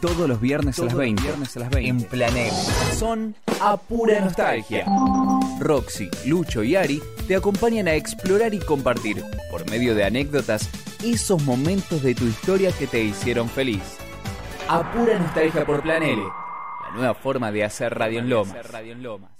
Todos los viernes, a, las 20, viernes a las 20 en Planel. Son a pura nostalgia. Roxy, Lucho y Ari te acompañan a explorar y compartir, por medio de anécdotas, esos momentos de tu historia que te hicieron feliz. A pura nostalgia por Planele. La nueva forma de hacer Radio en Lomas.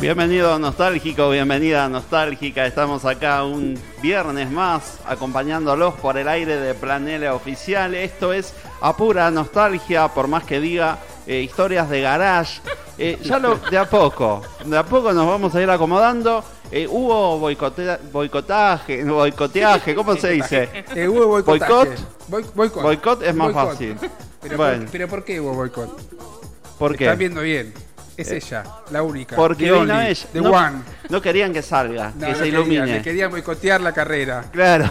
Bienvenido nostálgico, bienvenida nostálgica. Estamos acá un viernes más acompañándolos por el aire de Planele Oficial. Esto es a pura nostalgia, por más que diga eh, historias de garage. Eh, ya lo, de a poco, de a poco nos vamos a ir acomodando. Eh, hubo boicote- boicotaje, boicoteaje, ¿cómo se dice? Eh, hubo boicotaje. Boicot. Boicot. Boicot es más Boicot. fácil. Pero, Bueno. por, pero ¿por qué hubo boicot? ¿Por Están qué? viendo bien. Es ella, la única. Porque the vino only, ella. The no, one. no querían que salga, No, que no se querían, ilumine. le querían boicotear la carrera. Claro.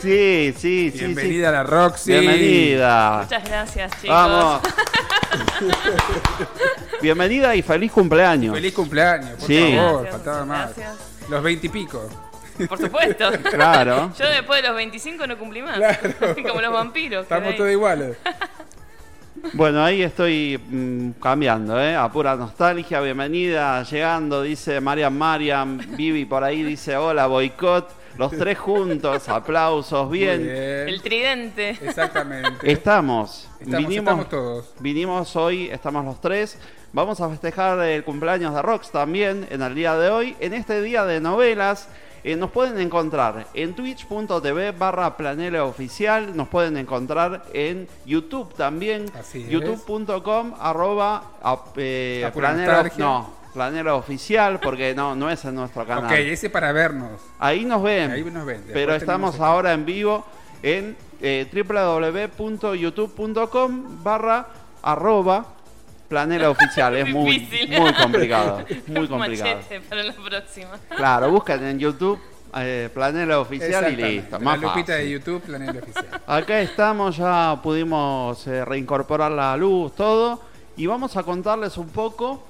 sí, sí, sí. Bienvenida a la Roxy. Bienvenida. Muchas gracias, chicos. Vamos. Bienvenida y feliz cumpleaños. Feliz cumpleaños, por Sí. favor, Gracias, faltaba más. gracias. Los veintipico. Por supuesto. Claro. Yo después de los 25 no cumplí más. Como los vampiros. Estamos todos iguales. Bueno, ahí estoy mm, cambiando, ¿eh? A pura nostalgia, bienvenida, llegando, dice Marian Marian, Vivi por ahí dice hola, boicot, los tres juntos, aplausos, bien. bien. El tridente. Exactamente. Estamos, Estamos, vinimos, estamos todos. vinimos hoy, estamos los tres, vamos a festejar el cumpleaños de Rox también en el día de hoy, en este día de novelas. Eh, nos pueden encontrar en twitch.tv barra planele oficial, nos pueden encontrar en YouTube también, youtube.com arroba ap- eh, A pura planero, nostalgia. no, planero oficial, porque no, no es en nuestro canal. Ok, ese para vernos. Ahí nos ven. Ahí nos ven. Pero estamos ahora en vivo en eh, www.youtube.com barra arroba planera oficial. Es muy, muy complicado. Muy complicado. Machete para la próxima. Claro, buscan en YouTube eh, planera oficial y listo. La Más lupita de fácil. YouTube, Planeta Oficial. Acá estamos, ya pudimos eh, reincorporar la luz, todo. Y vamos a contarles un poco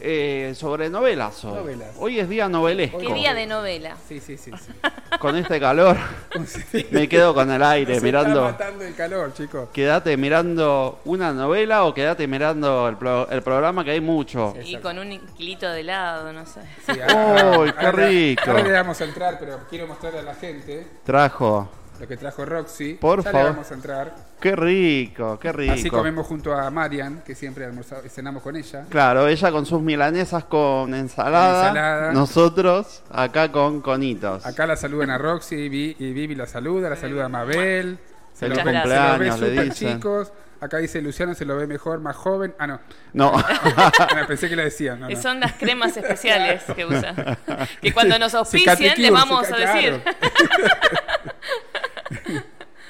eh, sobre novelas hoy. Novelas. Hoy es día novelesco. Qué día de novela. Sí, sí, sí. sí. Con este calor me quedo con el aire Se mirando. está matando el calor, chicos. Quédate mirando una novela o quédate mirando el, pro- el programa que hay mucho. Y con un kilito de helado, no sé. Sí, ¡Uy, qué ahora- rico! Ahora le vamos a entrar, pero quiero mostrarle a la gente Trajo. Lo que trajo Roxy. Por ya favor. le vamos a entrar. Qué rico, qué rico. Así comemos junto a Marian, que siempre almorzamos, cenamos con ella. Claro, ella con sus milanesas con ensalada, Con ensalada. nosotros acá con conitos. Acá la saludan a Roxy y, Vi- y Vivi la saluda, la saluda a Mabel. Se lo cumpleaños, se lo ve le súper dicen. chicos. Acá dice Luciano se lo ve mejor, más joven. Ah, no. No, Ah, pensé que le decían. No, no. Son las cremas especiales que usa. Que cuando nos auspician Cicatricure, le vamos a decir.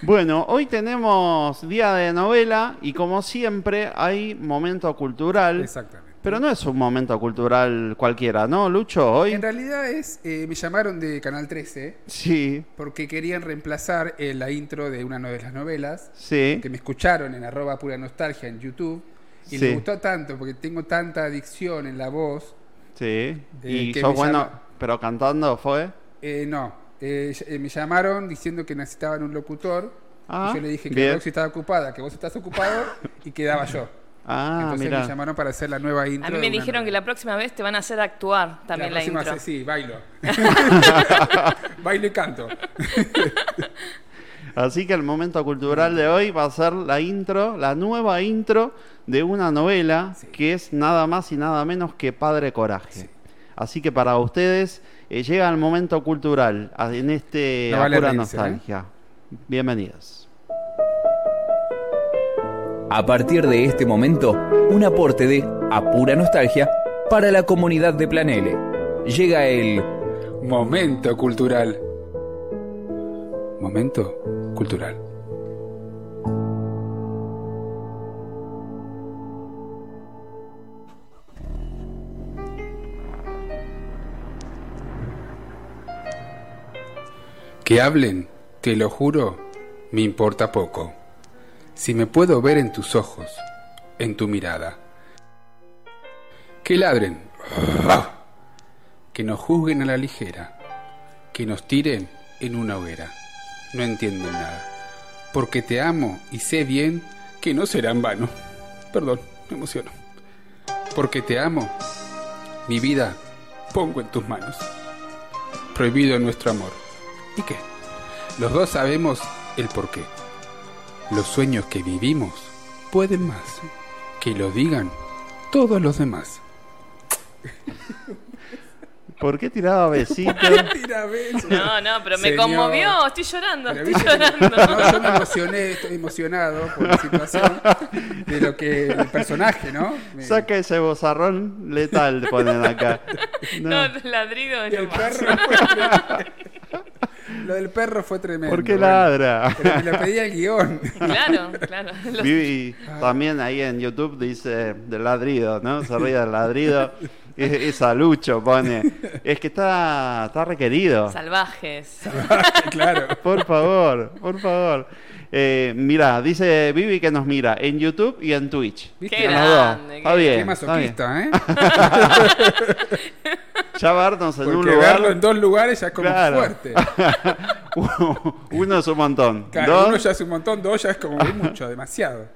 bueno, hoy tenemos día de novela y como siempre hay momento cultural. Exactamente. Pero no es un momento cultural cualquiera, ¿no, Lucho? Hoy En realidad es, eh, me llamaron de Canal 13 sí, porque querían reemplazar eh, la intro de una de las novelas sí. que me escucharon en arroba pura nostalgia en YouTube y Sí. les gustó tanto porque tengo tanta adicción en la voz. Sí, y que bueno, llama- pero cantando fue. Eh, no, eh, eh, me llamaron diciendo que necesitaban un locutor. Ah, y yo le dije que bien. Roxy estaba ocupada, que vos estás ocupado y quedaba yo. Ah, Entonces mira. me llamaron para hacer la nueva intro. A mí me dijeron que la próxima vez te van a hacer actuar también la, próxima intro. vez, sí, bailo. bailo y canto. Así que el momento cultural de hoy va a ser la intro, la nueva intro de una novela que es nada más y nada menos que Padre Coraje. Así que para ustedes eh, llega el momento cultural a- en este No vale Apura reírse, ¿eh? Nostalgia. Bienvenidos. A partir de este momento, un aporte de A Pura Nostalgia para la comunidad de Planele, llega el Momento cultural. Momento cultural. Que hablen, te lo juro, me importa poco. Si me puedo ver en tus ojos, en tu mirada. Que ladren, que nos juzguen a la ligera, que nos tiren en una hoguera. No entienden nada, porque te amo y sé bien que no será en vano. Perdón, me emociono. Porque te amo, mi vida pongo en tus manos. Prohibido nuestro amor. ¿Y qué? Los dos sabemos el porqué. Los sueños que vivimos pueden más. Que lo digan todos los demás. ¿Por qué tiraba besitos? Tira besos. No, no, pero me Señor. conmovió. Estoy llorando, Pero estoy llorando. no, yo me emocioné, estoy emocionado por la situación de lo que el personaje, ¿no? Me- Saca ese bozarrón letal, ponen acá. No. No, ladrido y el perro Lo del perro fue tremendo. ¿Por qué bueno. ladra? Pero me lo pedía el guion. Claro, claro. Los- Vivi también ahí en YouTube dice del ladrido, ¿no? Se ríe del ladrido. Es, es a Lucho, pone. Es que está, está requerido. Salvajes. claro. Por favor, por favor. Eh, mira, dice Vivi que nos mira en YouTube y en Twitch. ¿Viste? Qué En los dos. grande, Está qué- bien. Qué está bien. masoquista, ¿eh? Ya vernos en un Porque lugar. verlo en dos lugares ya es como Claro. fuerte. Uno es un montón. Claro, Dos, uno ya es un montón, dos ya es como muy mucho, demasiado.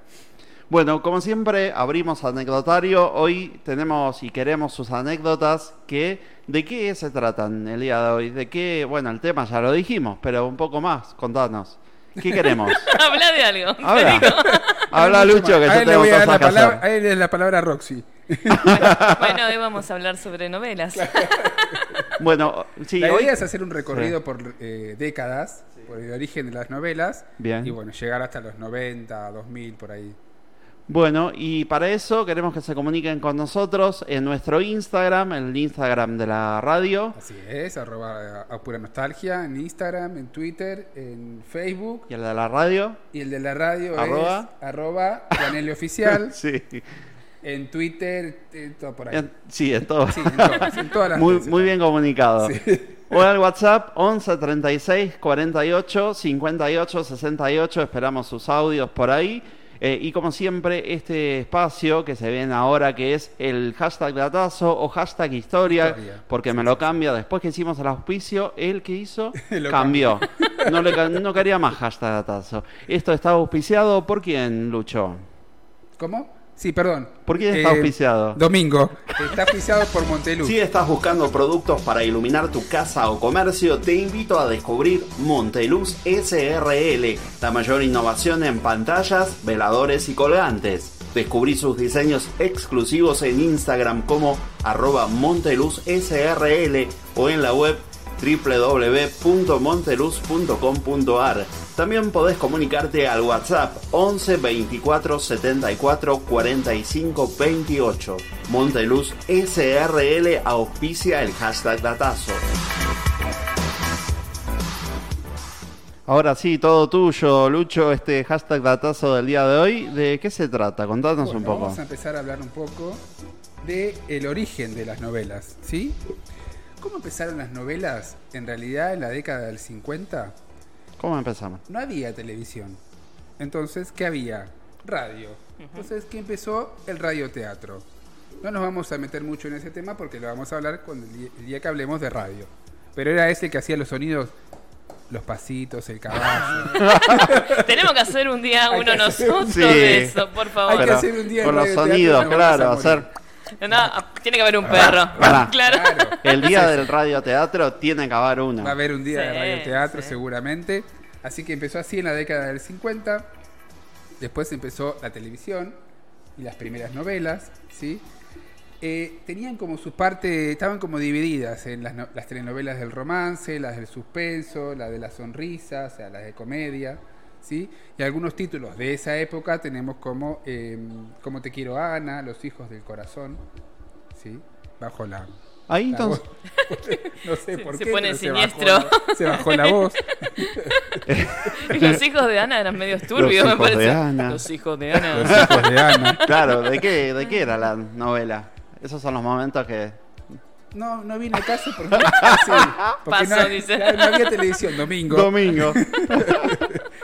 Bueno, como siempre, abrimos anecdotario. Hoy tenemos y queremos sus anécdotas. Que, ¿De qué se tratan el día de hoy? ¿De qué? Bueno, el tema ya lo dijimos, pero un poco más, contanos. ¿Qué queremos? Habla de algo. Habla. Habla Lucho, que yo tengo voy a dar cosas la que palabra, hacer. a él es la palabra Roxy. Bueno, hoy vamos a hablar sobre novelas. Bueno, sí, la hoy... idea es hacer un recorrido por eh, décadas, por el origen de las novelas. Bien. Y bueno, llegar hasta los 90, 2000, por ahí. Bueno, y para eso queremos que se comuniquen con nosotros en nuestro Instagram, el Instagram de la radio. Así es, arroba a pura nostalgia en Instagram, en Twitter, en Facebook. Y el de la radio. Y el de la radio Arroba. es arroba Oficial. Sí. en Twitter, eh, todo por ahí. En- sí, en todo. Sí, en todas, en todas las Muy, redes. muy bien comunicado. Sí. O al WhatsApp 11 36 48 58 68. Esperamos sus audios por ahí. Eh, y como siempre, este espacio que se ven ahora, que es el hashtag datazo o hashtag historia, Historia. porque me lo cambia después que hicimos el auspicio, él que hizo cambió. No, le, no quería más hashtag datazo. Esto está auspiciado por quién, Lucho. ¿Cómo? Sí, perdón. ¿Por quién está Eh, auspiciado? Domingo. Está auspiciado por Monteluz. Si estás buscando productos para iluminar tu casa o comercio, te invito a descubrir Monteluz SRL, la mayor innovación en pantallas, veladores y colgantes. Descubrí sus diseños exclusivos en Instagram como arroba monteluzsrl o en la web www.monteluz.com.ar. También podés comunicarte al WhatsApp 11 24 74 45 28. Monteluz SRL auspicia el hashtag datazo. Ahora sí, todo tuyo, Lucho, este hashtag datazo del día de hoy. ¿De qué se trata? Contanos Bueno, un poco. Vamos a empezar a hablar un poco de el origen de las novelas, ¿sí? ¿Cómo empezaron las novelas? En realidad, en la década del 50 ¿Cómo empezamos? no había televisión. Entonces, ¿qué había? Radio. Entonces, ¿qué empezó? El radioteatro. No nos vamos a meter mucho en ese tema porque lo vamos a hablar cuando el día, que hablemos de radio. Pero era ese que hacía los sonidos, los pasitos, el caballo. Tenemos que hacer un día Hay uno un- nosotros Sí. de eso, por Hay favor. que hacer un día con los sonidos, claro, morir. hacer No, tiene que haber un perro. Pará. Claro. Claro. el día del radioteatro tiene que haber uno. Va a haber un día de Sí, radioteatro sí. seguramente. Así que empezó así en la década del 50. Después empezó la televisión y las primeras novelas, ¿sí? Eh, tenían como su parte, estaban como divididas en las, no- las telenovelas del romance, las del suspenso, las de la sonrisa, o sea, las de comedia, ¿sí? Y algunos títulos de esa época tenemos como eh, Como te quiero Ana, Los hijos del corazón, ¿sí? Bajo la Ahí entonces. no sé por se qué. pone pero siniestro. Se bajó, se bajó la voz. Y los hijos de Ana eran medio turbios, me hijos de parece. Ana. Los hijos de Ana. Los hijos de Ana. Claro, ¿de qué, ¿de qué era la novela? Esos son los momentos que. No, no viene el caso porque, sí, porque no, dice. no había televisión domingo. Domingo.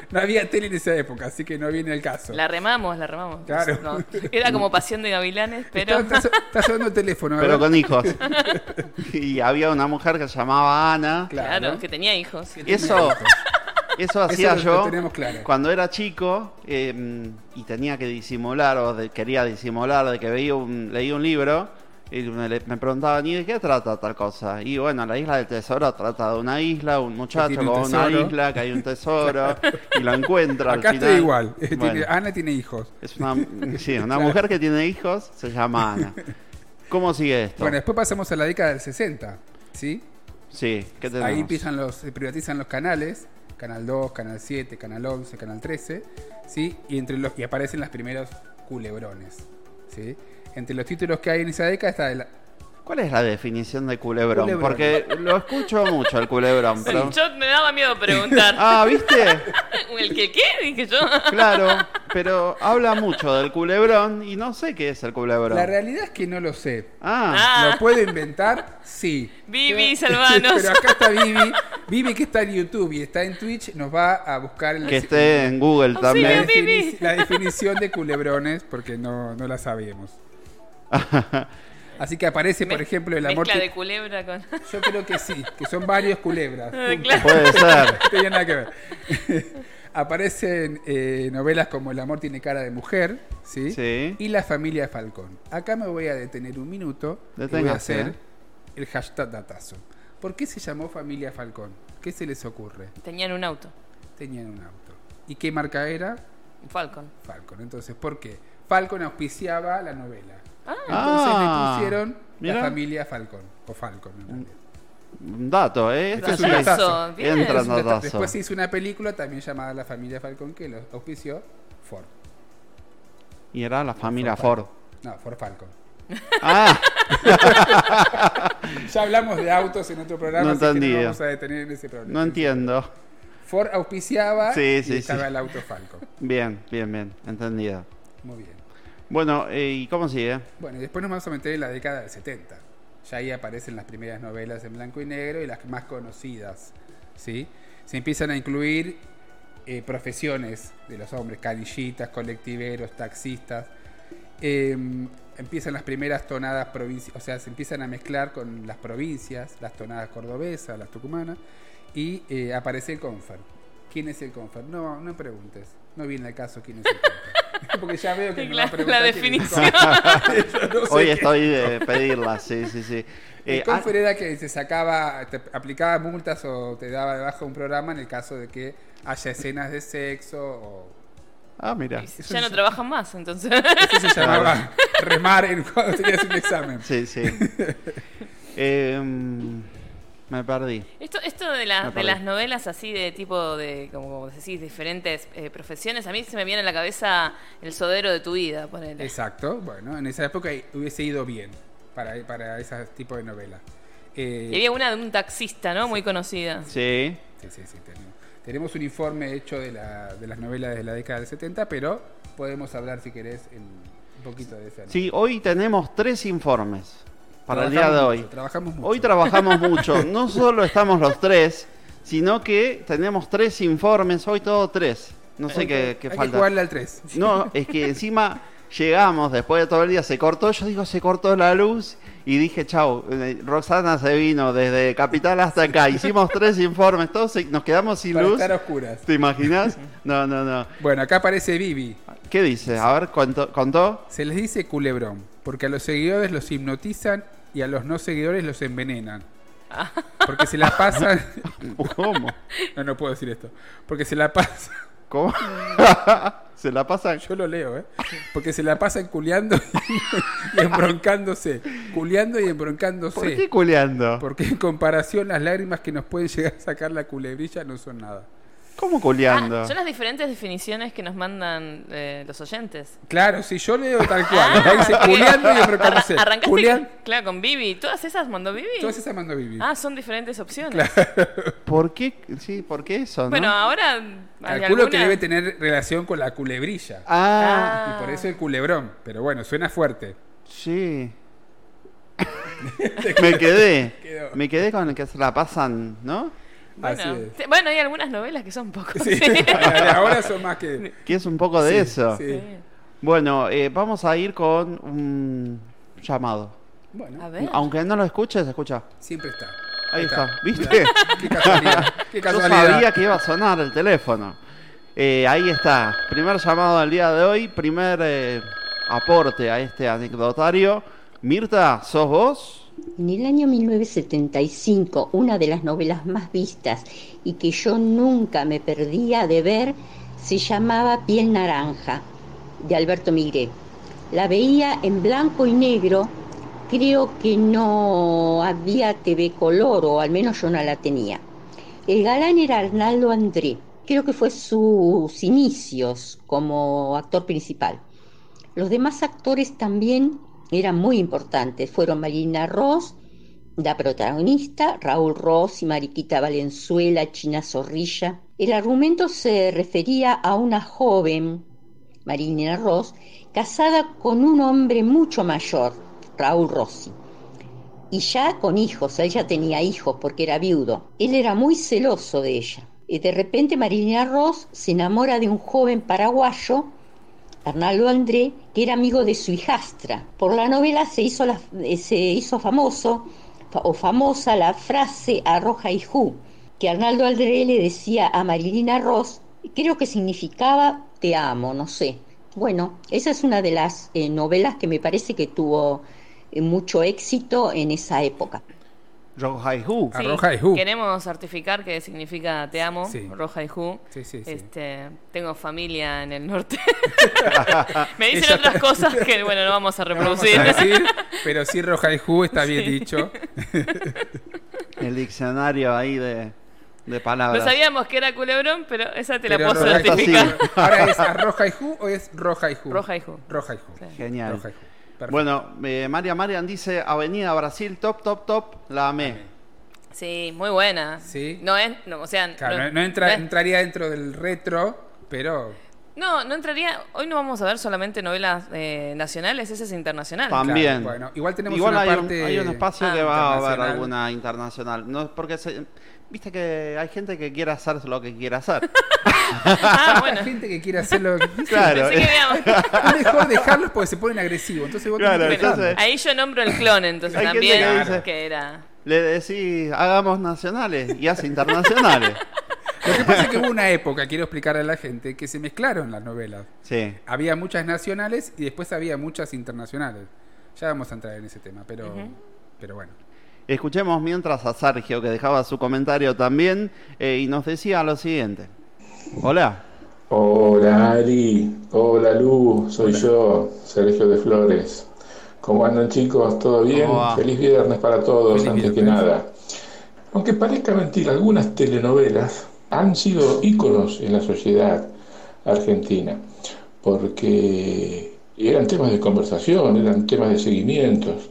No había tele en esa época, así que no viene el caso. La remamos, la remamos. Claro. No, era como pasión de gavilanes, pero. Está, sonando el teléfono. a pero con hijos. Y había una mujer que se llamaba Ana. Claro. Claro, que tenía hijos. que eso, eso hacía lo- yo lo tenemos claro. cuando era chico eh, y tenía que disimular o de- quería disimular de que veía un, leía un libro y me, le- me preguntaban, ¿y de qué trata tal cosa? Y bueno, la isla del tesoro trata de una isla, un muchacho con un una isla, que hay un tesoro y lo encuentra al Acá final. estoy igual. Tiene- Ana tiene hijos. es una, sí, una mujer que tiene hijos se llama Ana. ¿Cómo sigue esto? Bueno, después pasamos a la década del 60. ¿Sí? sí, ¿qué tenemos? Ahí empiezan los, se privatizan los canales, Canal 2, Canal 7, Canal 11, Canal 13, ¿sí? Y entre los y aparecen los primeros culebrones, ¿sí? Entre los títulos que hay en esa década está el, ¿Cuál es la definición de culebrón? Culebrón. Porque lo escucho mucho el culebrón, pero... Yo me daba miedo preguntar. Ah, ¿viste? ¿El que qué? Dije yo. Claro, pero habla mucho del culebrón y no sé qué es el culebrón. La realidad es que no lo sé. Ah, Ah. ¿Lo puedo inventar? Sí. Vivi, salvanos. Pero acá está Vivi. Vivi que está en YouTube y está en Twitch nos va a buscar el que esté en Google Oh, la, sí, también. Vivi. defini- la definición de culebrones porque no, no la sabíamos. Así que aparece, por ejemplo, el amor... Mezcla de culebra con. Yo creo que sí, que son varios culebras. Ah, claro. Puede ser. No tenía nada que ver. Aparecen eh, novelas como El amor tiene cara de mujer, ¿sí? Sí. Y La familia Falcón. Acá me voy a detener un minuto y voy a Deténgase, hacer el hashtag datazo. ¿Por qué se llamó familia Falcón? ¿Qué se les ocurre? Tenían un auto. Tenían un auto. ¿Y qué marca era? Falcon. Falcon. Entonces, ¿por qué? Falcon auspiciaba la novela. Ah. Entonces Ah, le pusieron mira. la familia Falcón. O Falcon, en realidad. Un dato, ¿eh? Este es un Datazo, bien. Entra datazo. Después se hizo una película también llamada La familia Falcón que lo auspició Ford. Y era la familia Ford. Ford. No, Ford Falcon. Ah, Ya hablamos de autos en otro programa, No así que no vamos a detener en ese programa. no entiendo. Ford auspiciaba Sí, y estaba sí. el auto Falcon. Bien, bien, bien. Entendido. Muy bien. Bueno, eh, ¿y cómo sigue? Bueno, y después nos vamos a meter en la década del 70. Ya ahí aparecen las primeras novelas en blanco y negro y las más conocidas. ¿sí? Se empiezan a incluir eh, profesiones de los hombres, canillitas, colectiveros, taxistas. Eh, empiezan las primeras tonadas provincias, o sea, se empiezan a mezclar con las provincias, las tonadas cordobesas, las tucumanas, y eh, aparece el confer. ¿Quién es el confer? No, no preguntes. No viene al caso quién es el confer. Porque ya veo que me va a La, preguntar la quién es el definición. no sé Hoy qué- estoy de pedirla, sí, sí, sí. el Eh, confer era que se sacaba, te aplicaba multas o te daba de baja un programa en el caso de que haya escenas de sexo o... ah, mira. ya no trabajan más, entonces. Eso se llamaba remar en, cuando tenías un examen. Sí, sí. Eh, me perdí. Esto, esto de, la- de las novelas así de tipo de, como, como decís, diferentes eh, profesiones, a mí se me viene a la cabeza el sodero de tu vida, ponele. Exacto, bueno, en esa época hubiese ido bien para, para ese tipo de novela. Eh, Y había una de un taxista, ¿no? Muy conocida. Sí. Sí, sí, sí. Tenemos, tenemos un informe hecho de, la, de las novelas de la década del 70, pero podemos hablar, si querés, en un poquito de esa. Sí, hoy tenemos tres informes para el día de hoy. mucho, trabajamos mucho. Hoy trabajamos mucho. No solo estamos los tres, sino que tenemos tres informes. Hoy todo tres. No sé qué, qué Hay falta. que jugarle al 3. No, es que encima llegamos después de todo el día, se cortó, yo digo, se cortó la luz y dije, chau, eh, Roxana se vino desde Capital hasta acá, hicimos tres informes, todos nos quedamos sin Para luz. estar oscuras. ¿Te imaginas? No, no, no. Bueno, acá aparece Vivi. ¿Qué dice? A ver, ¿contó? contó? Se les dice culebrón, porque a los seguidores los hipnotizan y a los no seguidores los envenenan. Porque se la pasan. ¿Cómo? No, no puedo decir esto. Porque se la pasan. ¿Cómo? se la pasan. Yo lo leo, ¿eh? Porque se la pasan culeando y embroncándose. Culeando y embroncándose. ¿Por qué culeando? Porque en comparación las lágrimas que nos pueden llegar a sacar la culebrilla no son nada. ¿Cómo culeando? Ah, son las diferentes definiciones que nos mandan eh, los oyentes. Claro, sí, yo leo tal cual. Ah, dice culeando y. Arrancaste, Culean, claro, con Vivi. ¿Todas esas mandó Vivi? todas esas mando Vivi. Ah, son diferentes opciones. ¿Por qué? Sí, ¿por qué eso, no? Bueno, ahora Calculo que debe tener relación con la culebrilla. Ah, Y por eso el culebrón. Pero bueno, suena fuerte. sí. me quedé. Quedó. Me quedé con el que se la pasan, ¿no? Bueno, Así es. te- bueno, hay algunas novelas que son un poco Sí, ahora son más que. Que es un poco de Sí, eso. sí. Bueno, eh, vamos a ir con un llamado. Bueno, A ver. Aunque no lo escuches, escucha. siempre está. Ahí está. ¿Viste? Qué casualidad. Qué Yo casualidad. sabía que iba a sonar el teléfono. Eh, ahí está. Primer llamado del día de hoy. Primer eh, aporte a este anecdotario. Mirta, ¿sos vos? En el año 1975, una de las novelas más vistas y que yo nunca me perdía de ver se llamaba Piel Naranja, de Alberto Migré. La veía en blanco y negro, creo que no había TV color, o al menos yo no la tenía. El galán era Arnaldo André, creo que fue sus inicios como actor principal. Los demás actores también eran muy importantes. Fueron Marina Ross, la protagonista, Raúl Ross y Mariquita Valenzuela, China Zorrilla. El argumento se refería a una joven, Marina Ross, casada con un hombre mucho mayor, Raúl Rossi. Y ya con hijos, ella tenía hijos porque era viudo. Él era muy celoso de ella. Y de repente Marilina Ross se enamora de un joven paraguayo Arnaldo André, que era amigo de su hijastra. Por la novela se hizo, la- eh, se hizo famoso fa- o famosa la frase arroja y ju, que Arnaldo André le decía a Marilina Ross, creo que significaba te amo, no sé. Bueno, esa es una de las eh, novelas que me parece que tuvo eh, mucho éxito en esa época. Roja y Who. Sí, Arroja y Ju. Queremos certificar que significa te amo, Sí. Roja y Ju. Sí, sí, sí. Este, tengo familia en el norte. Me dicen Ella- otras cosas que, bueno, no vamos a No vamos reproducir. a decir, pero sí Roja y Ju está bien dicho. El diccionario ahí de, de No palabras. sabíamos que era culebrón, pero esa te la puedo Roja certificar. Ahora es Arroja y Ju o es Roja y Ju. Roja y Ju. Roja y Ju. Sí. Genial. Roja y Ju. Perfecto. Bueno, eh, María Marian dice Avenida Brasil, top, top, top, la amé. Sí, muy buena. Sí. No es, no, o sea, Claro, no, no, no entra- no es- entraría dentro del retro, pero no, no entraría. Hoy no vamos a ver solamente novelas eh, nacionales, ese es internacional. También. claro, bueno, igual tenemos Igual una hay, parte un, hay un espacio Ah, que va a haber alguna internacional. No, porque se- viste que hay gente que quiere hacer lo que quiere hacer. Ah, bueno. La gente que quiere hacerlo. Claro. Pensé que habíamos- Es mejor dejarlos porque se ponen agresivos. Entonces vos Claro, entonces- ahí yo nombro el clon, entonces Hay también, que dice- que era. Le decís, hagamos nacionales y hace internacionales. Lo que pasa es que hubo una época, quiero explicarle a la gente, que se mezclaron las novelas. Sí. Había muchas nacionales y después había muchas internacionales. Ya vamos a entrar en ese tema, pero, pero bueno. Escuchemos mientras a Sergio, que dejaba su comentario también, eh, y nos decía lo siguiente. Hola. Hola Ari, hola Lu, soy yo, Sergio de Flores. ¿Cómo andan chicos? ¿Todo bien? Feliz viernes para todos, Feliz antes que nada. Aunque parezca mentira, algunas telenovelas han sido íconos en la sociedad argentina, porque eran temas de conversación, eran temas de seguimientos.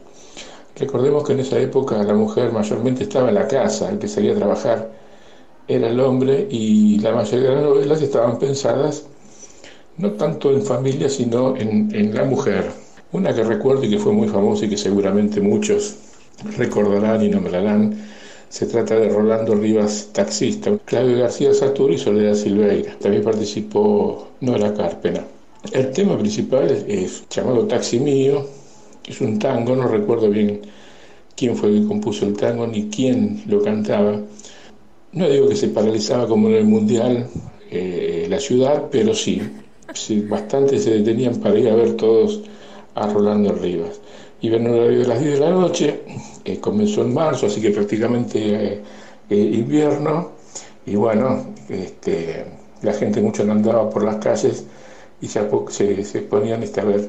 Recordemos que en esa época la mujer mayormente estaba en la casa, el que salía a trabajar era el hombre y la mayoría de las novelas estaban pensadas no tanto en familia, sino en, en la mujer. Una que recuerdo y que fue muy famosa y que seguramente muchos recordarán y nombrarán, se trata de Rolando Rivas, taxista, Claudio García Satur y Soledad Silveira. También participó Nora Carpena. El tema principal es, llamado Taxi Mío, es un tango, no recuerdo bien quién fue el que compuso el tango ni quién lo cantaba. No digo que se paralizaba como en el Mundial eh, la ciudad, pero sí, sí, bastante se detenían para ir a ver todos a Rolando Rivas. Iban a horario de las 10 de la noche, eh, comenzó en marzo, así que prácticamente eh, invierno, y bueno, este, la gente mucho no andaba por las calles y se, se ponían este, a ver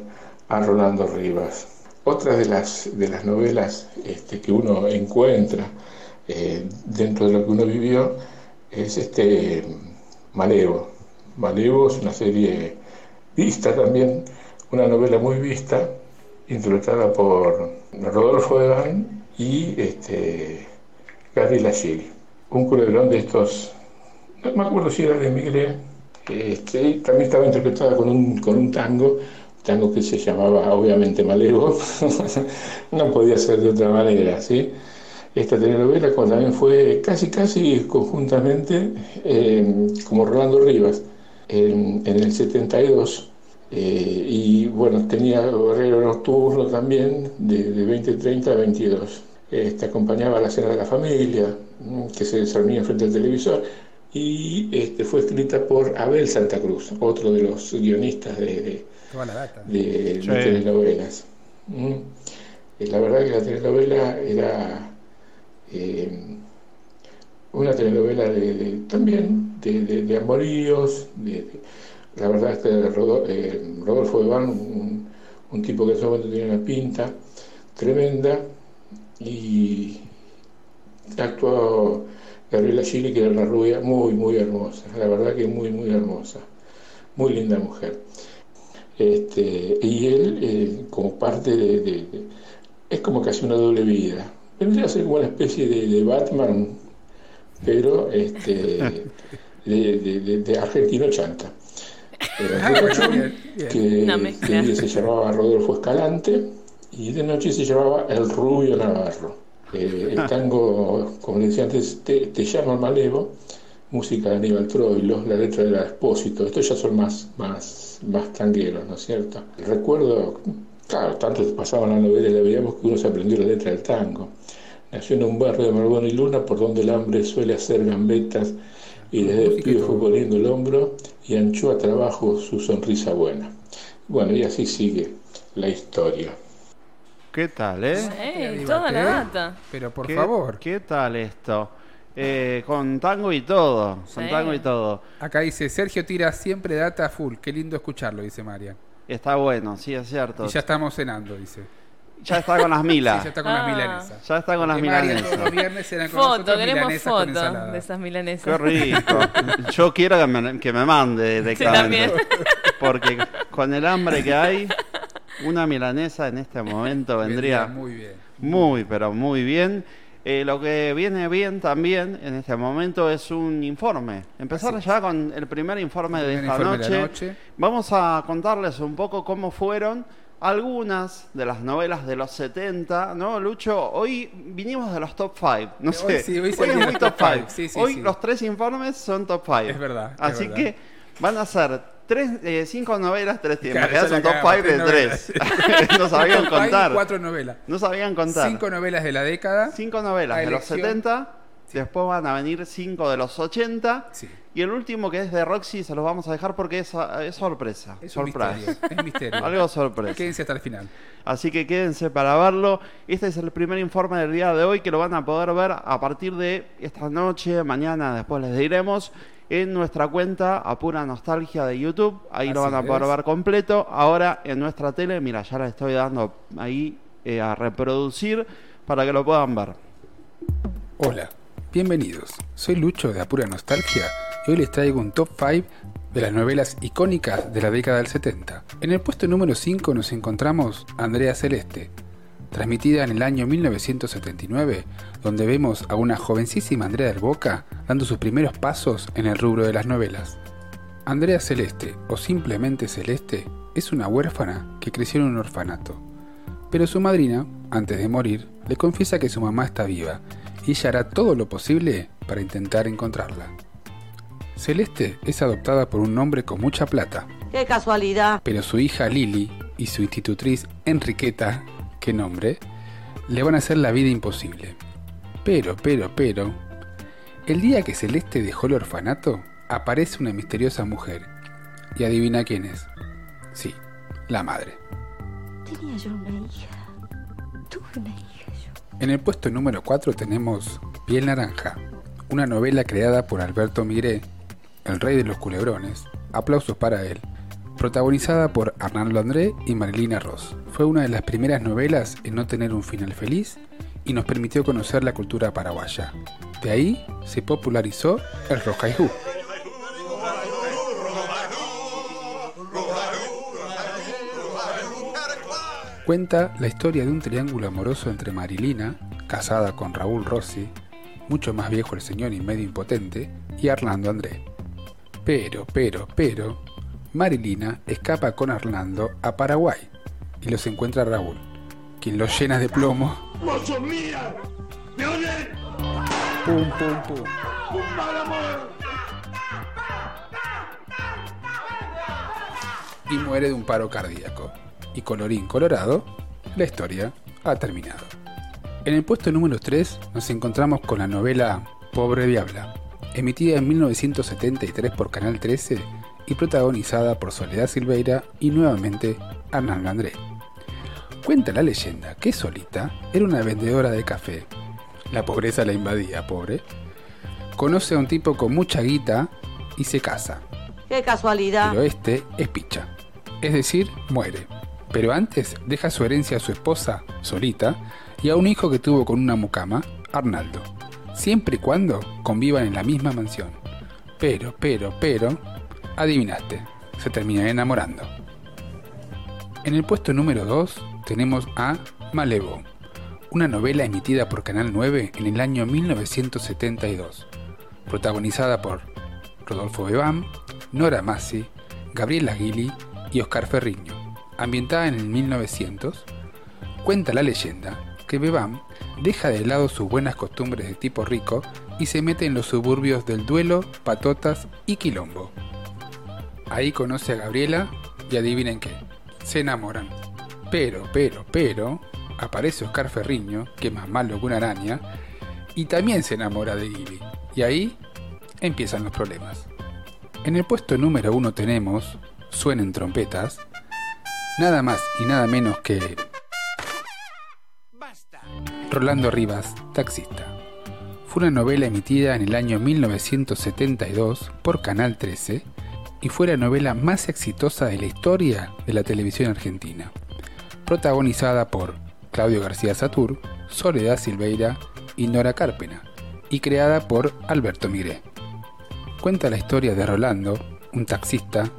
a Rolando Rivas. Otra de las, de las novelas este, que uno encuentra eh, dentro de lo que uno vivió es este Malevo. Malevo es una serie vista también, una novela muy vista, interpretada por Rodolfo Evan y este, Gabriela Gil. Un culebrón de estos, no me acuerdo si era de Migré, este, también estaba interpretada con un, con un tango, tango que se llamaba obviamente Malevo, no podía ser de otra manera, ¿sí? Esta telenovela como también fue casi casi conjuntamente eh, como Rolando Rivas en, en el 72 eh, y bueno, tenía horario nocturno también de, de 20.30 a 22. Este, acompañaba a la cena de la familia, mm, que se reunía frente al televisor, y este, fue escrita por Abel Santa Cruz, otro de los guionistas de, de, La data. de- de Sí. telenovelas. Mm. Eh, La verdad que la telenovela era eh, una telenovela de, de- también de, de- de amoríos, de, de- la verdad es que Rodo- eh, Rodolfo Iván, un, un tipo que en ese momento tenía una pinta tremenda, y actuó Gabriela Gili, que era una rubia muy, muy hermosa, la verdad que muy, muy hermosa, muy linda mujer. Este, y él, eh, como parte de, de- de- es como casi una doble vida. Vendría a ser como una especie de, de Batman, pero este, de, de- de- de argentino chanta. Era bien. que, mezcla. que de día se llamaba Rodolfo Escalante y de noche se llamaba El Rubio Navarro. Eh, el tango, como le decía antes, te, te llama Malevo, música de Aníbal Troilo, la letra de la Expósito, estos ya son más, más, más tangueros, ¿no es cierto? Recuerdo, claro, tanto pasaban la novela y la veíamos que uno se aprendió la letra del tango. Nació en un barrio de Margón y Luna por donde el hambre suele hacer gambetas y desde el todo. fue poniendo el hombro y anchó a trabajo su sonrisa buena. Bueno, y así sigue la historia. ¿Qué tal, eh? ¡Ey! Toda la data. Pero por ¿Qué- favor, ¿Qué tal esto? Eh, con tango y todo. Con Sí. tango y todo. acá dice Sergio tira siempre data full. Qué lindo escucharlo, dice María. Está bueno, sí, es cierto. Y ya estamos cenando, dice. Ya está con las Sí, milas. ya está con Ah. las milanesas. Ya está con las milanesas. los viernes eran con Foto, queremos foto de esas milanesas. Qué rico. Yo quiero que me, que me mande directamente. también. Porque con el hambre que hay, una milanesa en este momento vendría muy bien. muy, pero muy bien. Eh, lo que viene bien también en este momento es un informe. Empezar Así es. ya con el primer informe de Primer esta informe de noche. la noche. Vamos a contarles un poco cómo fueron algunas de las novelas de los 70, ¿no, Lucho? Hoy vinimos de los top 5, no Hoy sé. sí, hoy es salieron muy los top top 5. five, sí, sí, hoy sí. los tres informes son top 5. Es verdad, es Así verdad. que van a ser tres, eh, cinco novelas, tres tiempos. Claro, son top 5 cagamos, de tres tres. no sabían Top contar. Cuatro novelas. No sabían contar. Cinco novelas de la década. Cinco novelas de los elección. 70, después van a venir cinco de los 80 Sí. y el último que es de Roxy se los vamos a dejar porque es, es sorpresa. Es misterio. Es misterio. Algo sorpresa. Quédense hasta el final. Así que quédense para verlo. Este es el primer informe del día de hoy que lo van a poder ver a partir de esta noche, mañana, después les diremos, en nuestra cuenta a pura nostalgia de YouTube. Ahí lo van a poder es. ver completo. Ahora en nuestra tele, mira, ya la estoy dando ahí eh, a reproducir para que lo puedan ver. Hola, bienvenidos. Soy Lucho de Apura Nostalgia y hoy les traigo un top 5 de las novelas icónicas de la década del 70. En el puesto número 5 nos encontramos Andrea Celeste, transmitida en el año 1979, donde vemos a una jovencísima Andrea del Boca dando sus primeros pasos en el rubro de las novelas. Andrea Celeste, o simplemente Celeste, es una huérfana que creció en un orfanato. Pero su madrina, antes de morir, le confiesa que su mamá está viva y ella hará todo lo posible para intentar encontrarla. Celeste es adoptada por un hombre con mucha plata, Qué casualidad. pero su hija Lily y su institutriz Enriqueta, qué nombre, le van a hacer la vida imposible. Pero, pero, pero, el día que Celeste dejó el orfanato, aparece una misteriosa mujer. Y adivina quién es. Sí, la madre. Tenía yo una hija. Tuve una hija yo. En el puesto número 4 tenemos Piel Naranja, una novela creada por Alberto Migré, el rey de los culebrones, aplausos para él, protagonizada por Arnaldo André y Marilina Ross. Fue una de las primeras novelas en no tener un final feliz y nos permitió conocer la cultura paraguaya. De ahí se popularizó el Rojaihú. Cuenta la historia de un triángulo amoroso entre Marilina, casada con Raúl Rossi, mucho más viejo el señor y medio impotente, y Arnaldo André. Pero, pero, pero, Marilina escapa con Arnaldo a Paraguay y los encuentra Raúl, quien los llena de plomo. Pum, pum, pum. Y muere de un paro cardíaco. Y colorín colorado, la historia ha terminado. En el puesto número 3 nos encontramos con la novela Pobre Diabla, emitida en 1973 por Canal 13 y protagonizada por Soledad Silveira y nuevamente Arnaldo André. Cuenta la leyenda que Solita era una vendedora de café. La pobreza la invadía, pobre. Conoce a un tipo con mucha guita y se casa. Qué casualidad. Pero este es picha. Es decir, muere. Pero antes deja su herencia a su esposa, Solita, y a un hijo que tuvo con una mucama, Arnaldo. Siempre y cuando convivan en la misma mansión. Pero, pero, pero, adivinaste, se terminan enamorando. En el puesto número 2 tenemos a Malevo, una novela emitida por Canal 9 en el año 1972, protagonizada por Rodolfo Bebam, Nora Massi, Gabriela Guili y Oscar Ferriño. Ambientada en el 1900, cuenta la leyenda que Bebam deja de lado sus buenas costumbres de tipo rico y se mete en los suburbios del Duelo, Patotas y Quilombo. Ahí conoce a Gabriela y adivinen qué, se enamoran. Pero, pero, pero, aparece Oscar Ferriño, que es más malo que una araña, y también se enamora de Guili. Y ahí empiezan los problemas. En el puesto número uno tenemos, suenen trompetas, nada más y nada menos que Rolando Rivas, taxista. Fue una novela emitida en el año 1972 por Canal 13 y fue la novela más exitosa de la historia de la televisión argentina. Protagonizada por Claudio García Satur, Soledad Silveira y Nora Carpena, y creada por Alberto Migré. Cuenta la historia de Rolando, un taxista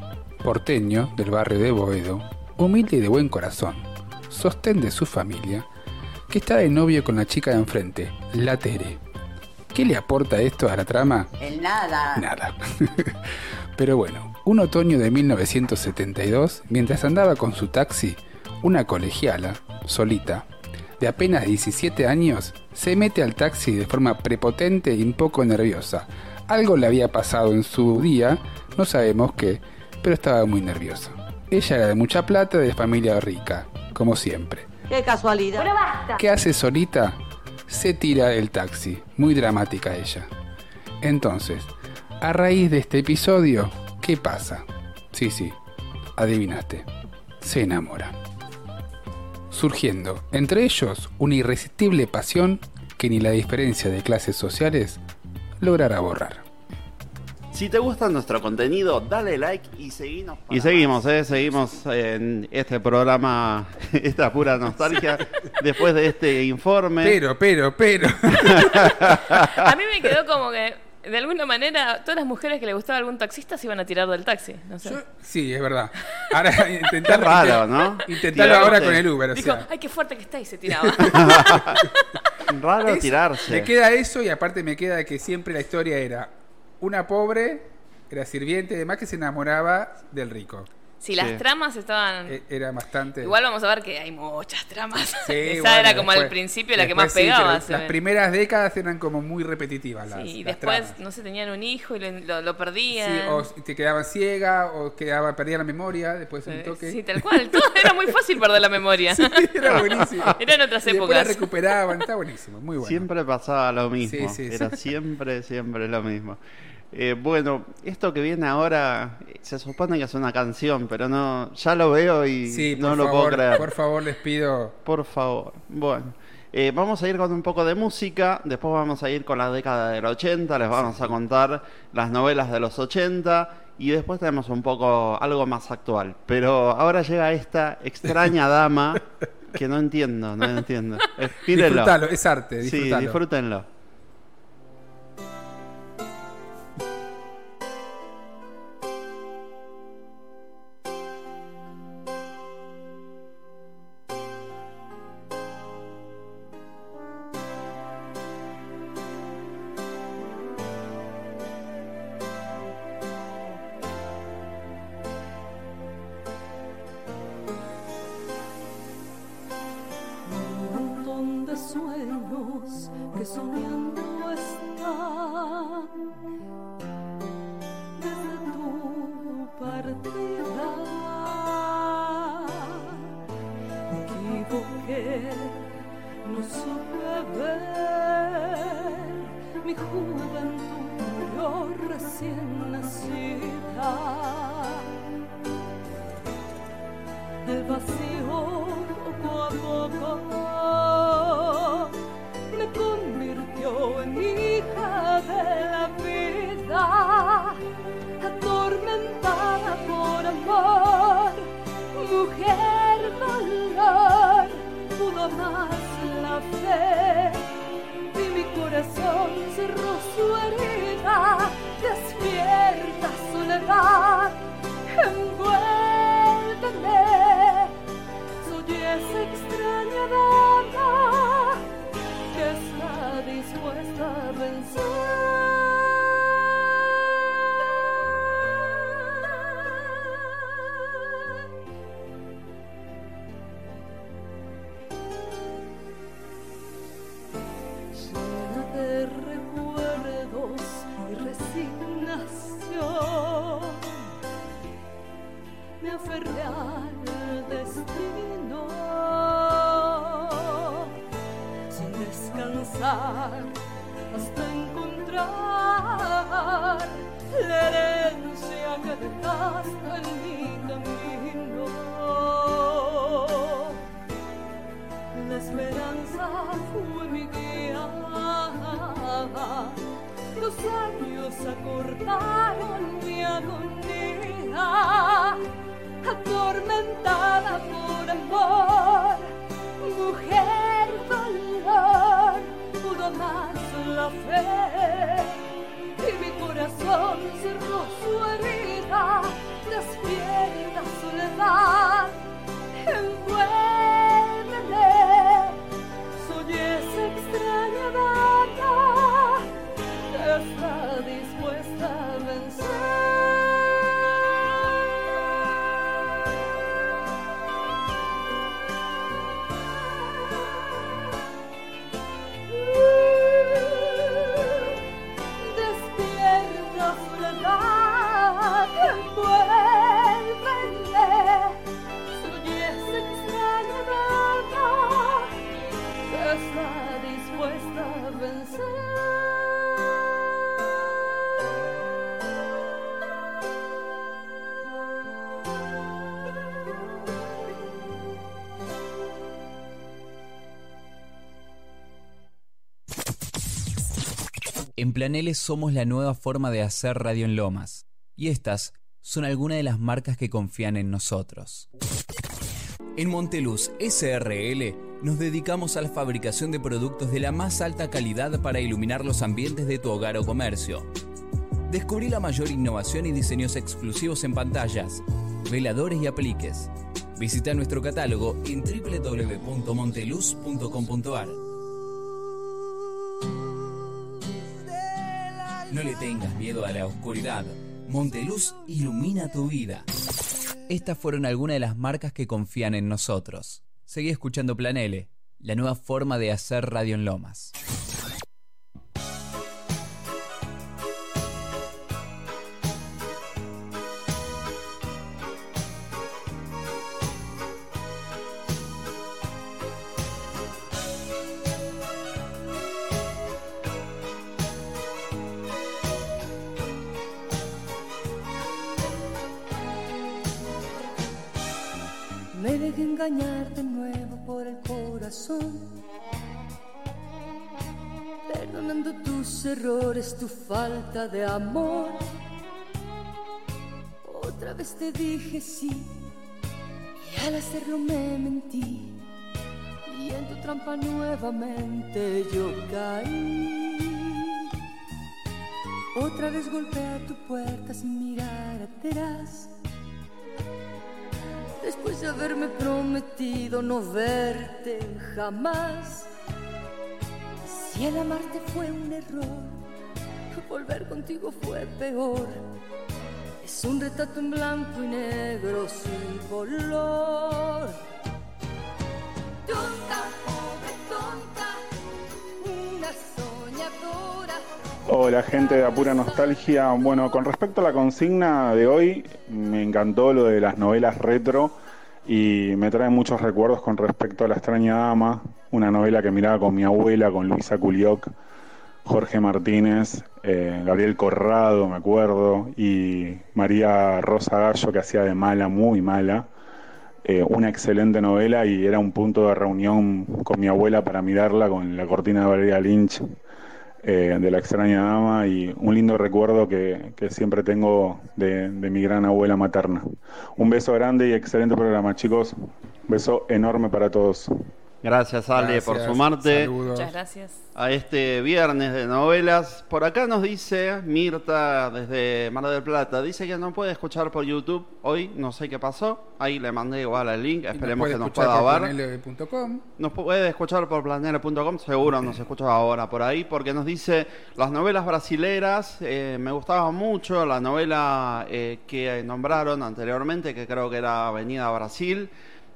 porteño del barrio de Boedo, humilde y de buen corazón, sostén de su familia, que está de novio con la chica de enfrente, la Tere. ¿Qué le aporta esto a la trama? El nada. Nada. Pero bueno, un otoño de 1972, mientras andaba con su taxi, una colegiala, solita, de apenas 17 años, se mete al taxi de forma prepotente y un poco nerviosa. Algo le había pasado en su día, no sabemos qué, pero estaba muy nerviosa. Ella era de mucha plata y de familia rica, como siempre. Qué casualidad. ¿Qué hace solita? Se tira del taxi. Muy dramática ella. Entonces, a raíz de este episodio, ¿qué pasa? Sí, sí, adivinaste. Se enamora. Surgiendo entre ellos una irresistible pasión que ni la diferencia de clases sociales logrará borrar. Si te gusta nuestro contenido, dale like y seguimos. Y seguimos, ¿eh? Seguimos en este programa, esta pura nostalgia, después de este informe. Pero, pero, pero. A mí me quedó como que, de alguna manera, todas las mujeres que le gustaba algún taxista se iban a tirar del taxi. No sé. Yo- sí, es verdad. Ahora intentarlo, Qué raro, ¿no? Intentarlo ahora con el Uber. O Dijo, sea, ay, qué fuerte que está y se tiraba. Raro es- tirarse. Me queda eso y aparte me queda que siempre la historia era una pobre, era sirviente y demás que se enamoraba del rico. Si las Sí. tramas estaban... E- Era bastante. Igual vamos a ver que hay muchas tramas. Sí, Esa bueno, era como al después- principio la que más sí, pegaba. se Las primeras décadas eran como muy repetitivas las, Sí, y después, tramas. no sé, tenían un hijo y lo, lo- lo perdían. Sí, o te quedaban ciega o quedaba, perdía la memoria después de un toque. Sí, tal cual. Todo era muy fácil perder la memoria. era buenísimo. Eran otras Y después la épocas. recuperaban, está buenísimo, muy bueno. Siempre pasaba lo mismo. Sí, sí, Era sí. siempre, siempre lo mismo. Eh, bueno, esto que viene ahora eh, se supone que es una canción, pero no, ya lo veo y Sí, no lo favor, puedo creer. por favor, les pido. Por favor. Bueno, eh, vamos a ir con un poco de música, después vamos a ir con la década del 80, les vamos a contar las novelas de los 80 y después tenemos un poco algo más actual. Pero ahora llega esta extraña dama que no entiendo, no entiendo. Disfrutalo, es arte, Sí, disfrutalo. disfrútenlo. En Planeles somos la nueva forma de hacer radio en Lomas. Y estas son algunas de las marcas que confían en nosotros. En Monteluz SRL nos dedicamos a la fabricación de productos de la más alta calidad para iluminar los ambientes de tu hogar o comercio. Descubrí la mayor innovación y diseños exclusivos en pantallas, veladores y apliques. Visita nuestro catálogo en www.monteluz.com.ar. tengas miedo a la oscuridad. Monteluz ilumina tu vida. Estas fueron algunas de las marcas que confían en nosotros. Seguí escuchando Plan L, la nueva forma de hacer radio en Lomas. Engañar de nuevo por el corazón, perdonando tus errores, tu falta de amor. Otra vez te dije sí, y al hacerlo me mentí, y en tu trampa nuevamente yo caí. Otra vez golpeé a tu puerta sin mirar atrás. Después de haberme prometido no verte jamás. Si el amarte fue un error, volver contigo fue peor. Es un retrato en blanco y negro sin color. Hola gente de Apura Nostalgia. Bueno, con respecto a la consigna de hoy, me encantó lo de las novelas retro y me trae muchos recuerdos con respecto a La extraña dama, una novela que miraba con mi abuela, con Luisa Culioc, Jorge Martínez, eh, Gabriel Corrado, me acuerdo, y María Rosa Gallo, que hacía de mala, muy mala. Eh, una excelente novela y era un punto de reunión con mi abuela para mirarla con la cortina de Valeria Lynch eh, de la extraña dama y un lindo recuerdo que, que siempre tengo de, de mi gran abuela materna. Un beso grande y excelente programa, chicos. Beso enorme para todos. Gracias, Ale, por sumarte Muchas gracias. a este viernes de novelas. Por acá nos dice Mirta desde Mar del Plata, dice que no puede escuchar por YouTube hoy, no sé qué pasó. Ahí le mandé igual el link, esperemos que nos pueda ver. ver. Nos puede escuchar por planera.com, seguro nos escucha ahora por ahí, porque nos dice las novelas brasileras, eh, me gustaba mucho la novela eh, que nombraron anteriormente, que creo que era Avenida Brasil.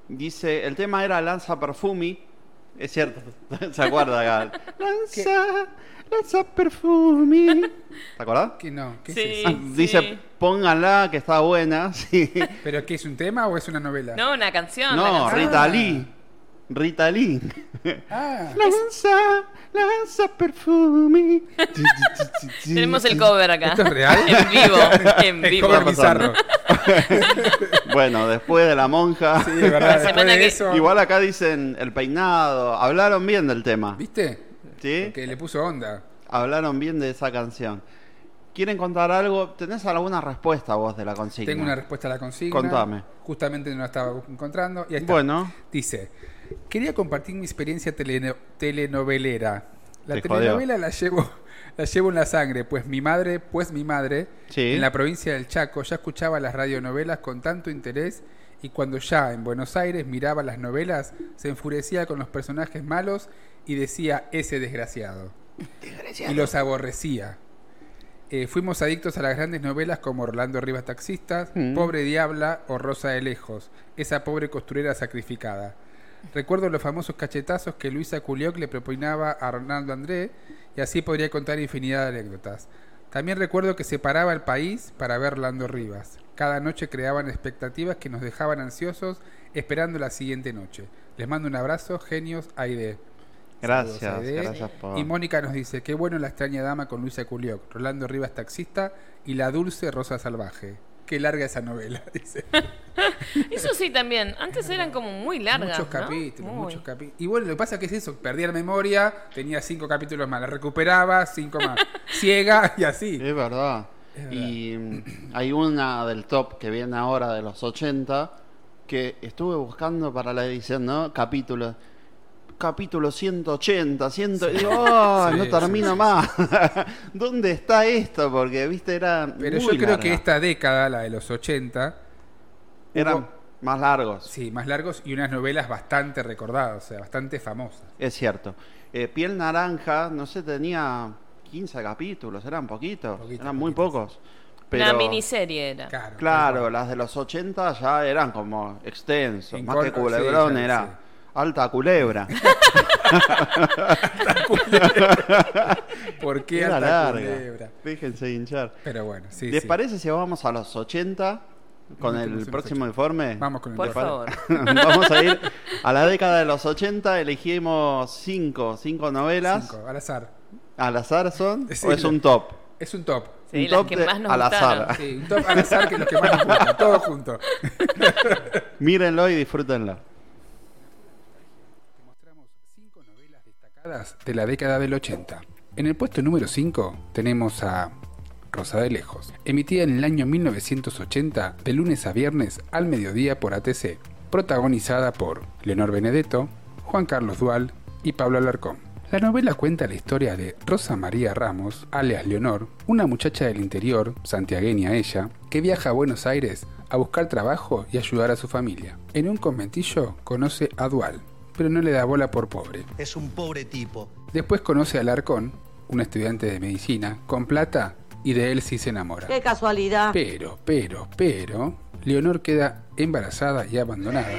Dice, el tema era Lanza Perfumi. Es cierto, ¿se acuerda? Gal? Lanza, Lanza Perfumi. ¿Te acordás? Que no, ¿qué Sí. es eso? Dice, póngala, que está buena. Sí. ¿Pero qué es un tema o es una novela? No, una canción. No. Rita Lee. Rita Lee. Ah, Lanza, lanza perfumi. Tenemos el cover acá. ¿Esto es real? En vivo, en El vivo. cover bizarro. Bueno, después de la monja. Sí, verdad. Después de eso. Igual acá dicen el peinado. Hablaron bien del tema. ¿Viste? ¿Sí? Que le puso onda. Hablaron bien de esa canción. ¿Quieren contar algo? ¿Tenés alguna respuesta vos de la consigna? Tengo una respuesta a la consigna. Contame. Justamente no la estaba encontrando. Y ahí está. Bueno, Dice, quería compartir mi experiencia teleno- telenovelera. La Te telenovela la llevo, la llevo en la sangre, pues mi madre, pues mi madre, Sí. en la provincia del Chaco, ya escuchaba las radionovelas con tanto interés y cuando ya en Buenos Aires miraba las novelas, se enfurecía con los personajes malos y decía ese desgraciado. Y los aborrecía. Eh, fuimos adictos a las grandes novelas como Orlando Rivas Taxistas, Mm. Pobre Diabla o Rosa de Lejos, esa pobre costurera sacrificada. Recuerdo los famosos cachetazos que Luisa Culioc le propinaba a Ronaldo André y así podría contar infinidad de anécdotas. También recuerdo que se paraba el país para ver Orlando Rivas. Cada noche creaban expectativas que nos dejaban ansiosos esperando la siguiente noche. Les mando un abrazo, genios, Aide. gracias. Saludos, Aide. Gracias por... Y Mónica nos dice, qué bueno la extraña dama con Luisa Culioc, Rolando Rivas taxista y la dulce Rosa Salvaje. Qué larga esa novela, dice. Eso sí también. Antes eran como muy largas. muchos ¿no? capítulos, Muy. muchos capítulos. Y bueno, lo que pasa que es eso, perdía la memoria, tenía cinco capítulos más, la recuperaba, cinco más. Ciega y así. Es verdad. Es verdad. Y mm, hay una del top que viene ahora de los 80 que estuve buscando para la edición, ¿no? Capítulo. Capítulo 180, 100, y digo, "Oh, Sí, no sí, más. ¿Dónde está esto? Porque, viste, era. Pero muy yo creo larga. que esta década, la de los 80, Eran hubo- más largos. sí, más largos y unas novelas bastante recordadas, o sea, bastante famosas. Es cierto. Eh, Piel Naranja, no sé, tenía 15 capítulos, eran poquitos, Poquitos, eran muy poquitos. pocos. Pero, Una miniserie era. Claro, las de los 80 ya eran como extensos, En más que culebrón sí, era sí. alta culebra. ¿Por qué era alta larga. culebra? Déjense hinchar. Pero bueno, sí, ¿Les sí. parece si vamos a los 80 con el próximo 80. informe? Vamos con el Por ¿Te informe. favor. Vamos a ir a la década de los 80, elegimos 5 cinco novelas. Cinco, al azar. ¿Al azar son? Sí, ¿O es un top? Es un top. Sí, un las top que de- más nos al azar. gustaron. Sí, un top al azar que los que más nos gustan, todos juntos. Mírenlo y disfrútenlo. De la década del 80. En el puesto número 5 tenemos a Rosa de Lejos, emitida en el año 1980 de lunes a viernes al mediodía por ATC, protagonizada por Leonor Benedetto, Juan Carlos Dual y Pablo Alarcón. La novela cuenta la historia de Rosa María Ramos, alias Leonor, una muchacha del interior, santiagueña ella, que viaja a Buenos Aires a buscar trabajo y ayudar a su familia. En un conventillo conoce a Dual, pero no le da bola por pobre. Es un pobre tipo. Después conoce a Alarcón, un estudiante de medicina, con plata y de él sí se enamora. Qué casualidad. Pero, pero, pero, Leonor queda embarazada y abandonada.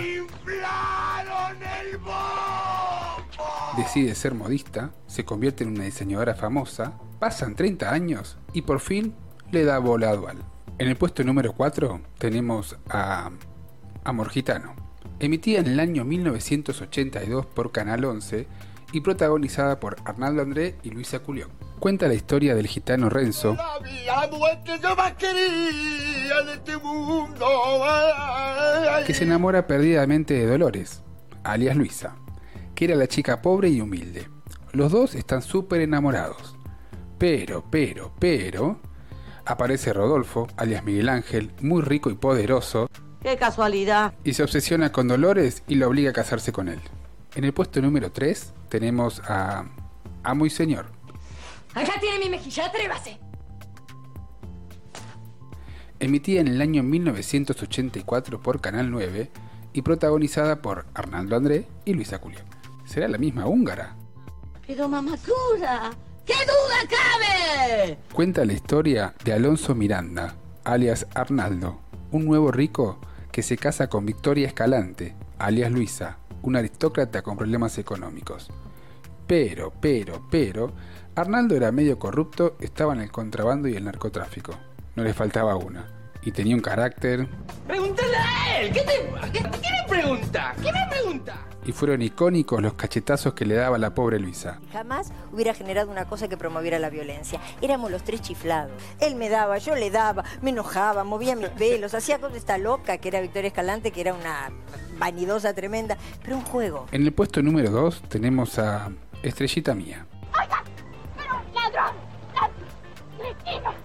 decide ser modista, se convierte en una diseñadora famosa, pasan 30 años y por fin le da bola a dual. En el puesto número 4 tenemos a Amor Gitano, emitida en el año 1982 por Canal 11 y protagonizada por Arnaldo André y Luisa Culión. Cuenta la historia del gitano Renzo, que se enamora perdidamente de Dolores, alias Luisa, que era la chica pobre y humilde. Los dos están súper enamorados. Pero, pero, pero, aparece Rodolfo, alias Miguel Ángel, muy rico y poderoso, ¡Qué casualidad! y se obsesiona con Dolores y lo obliga a casarse con él. En el puesto número 3 tenemos a Amo y Señor, Acá tiene mi mejilla, atrévase. emitida en el año 1984 por Canal 9 y protagonizada por Arnaldo André y Luisa Culión. ¿Será la misma húngara? Pero mamadura, ¿qué duda cabe? Cuenta la historia de Alonso Miranda, alias Arnaldo, un nuevo rico que se casa con Victoria Escalante, alias Luisa, una aristócrata con problemas económicos. Pero, pero, pero, Arnaldo era medio corrupto, estaba en el contrabando y el narcotráfico. No le faltaba una. Y tenía un carácter, Pregúntale a él. ¿Qué te, qué, qué me pregunta? ¿Qué me pregunta? y fueron icónicos los cachetazos que le daba la pobre Luisa. Jamás hubiera generado una cosa que promoviera la violencia. Éramos los tres chiflados. Él me daba, yo le daba, me enojaba, movía mis pelos, hacía con esta loca que era Victoria Escalante, que era una vanidosa tremenda, pero un juego. En el puesto número 2 tenemos a Estrellita Mía, ¡Ladrón! ¡Cretino!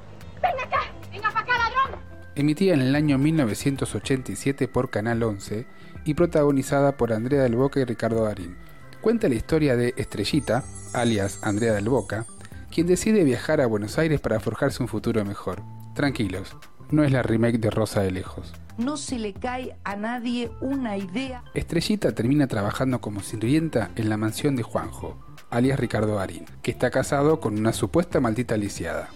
Emitida en el año 1987 por Canal 11 y protagonizada por Andrea del Boca y Ricardo Darín. Cuenta la historia de Estrellita, alias Andrea del Boca, quien decide viajar a Buenos Aires para forjarse un futuro mejor. Tranquilos, no es la remake de Rosa de Lejos. No se le cae a nadie una idea. Estrellita termina trabajando como sirvienta en la mansión de Juanjo, alias Ricardo Darín, que está casado con una supuesta maldita lisiada.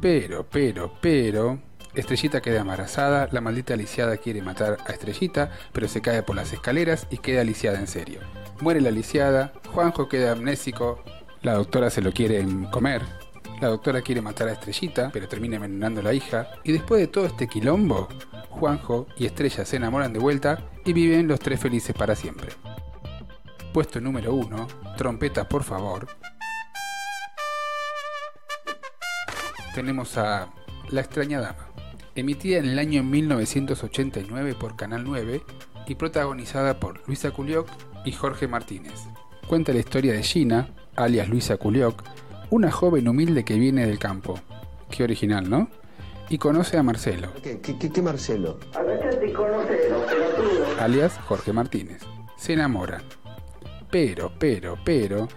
Pero, pero, pero, Estrellita queda embarazada, la maldita lisiada quiere matar a Estrellita, pero se cae por las escaleras y queda lisiada en serio. Muere la lisiada, Juanjo queda amnésico, la doctora se lo quiere comer, la doctora quiere matar a Estrellita, pero termina envenenando a la hija, y después de todo este quilombo, Juanjo y Estrella se enamoran de vuelta y viven los tres felices para siempre. Puesto número 1, trompeta por favor. Tenemos a La extraña dama, emitida en el año 1989 por Canal 9 y protagonizada por Luisa Culioc y Jorge Martínez. Cuenta la historia de Gina, alias Luisa Culioc, una joven humilde que viene del campo. Qué original, ¿no? Y conoce a Marcelo, ¿Qué, qué, qué, qué Marcelo? alias Jorge Martínez. Se enamoran. Pero, pero, pero,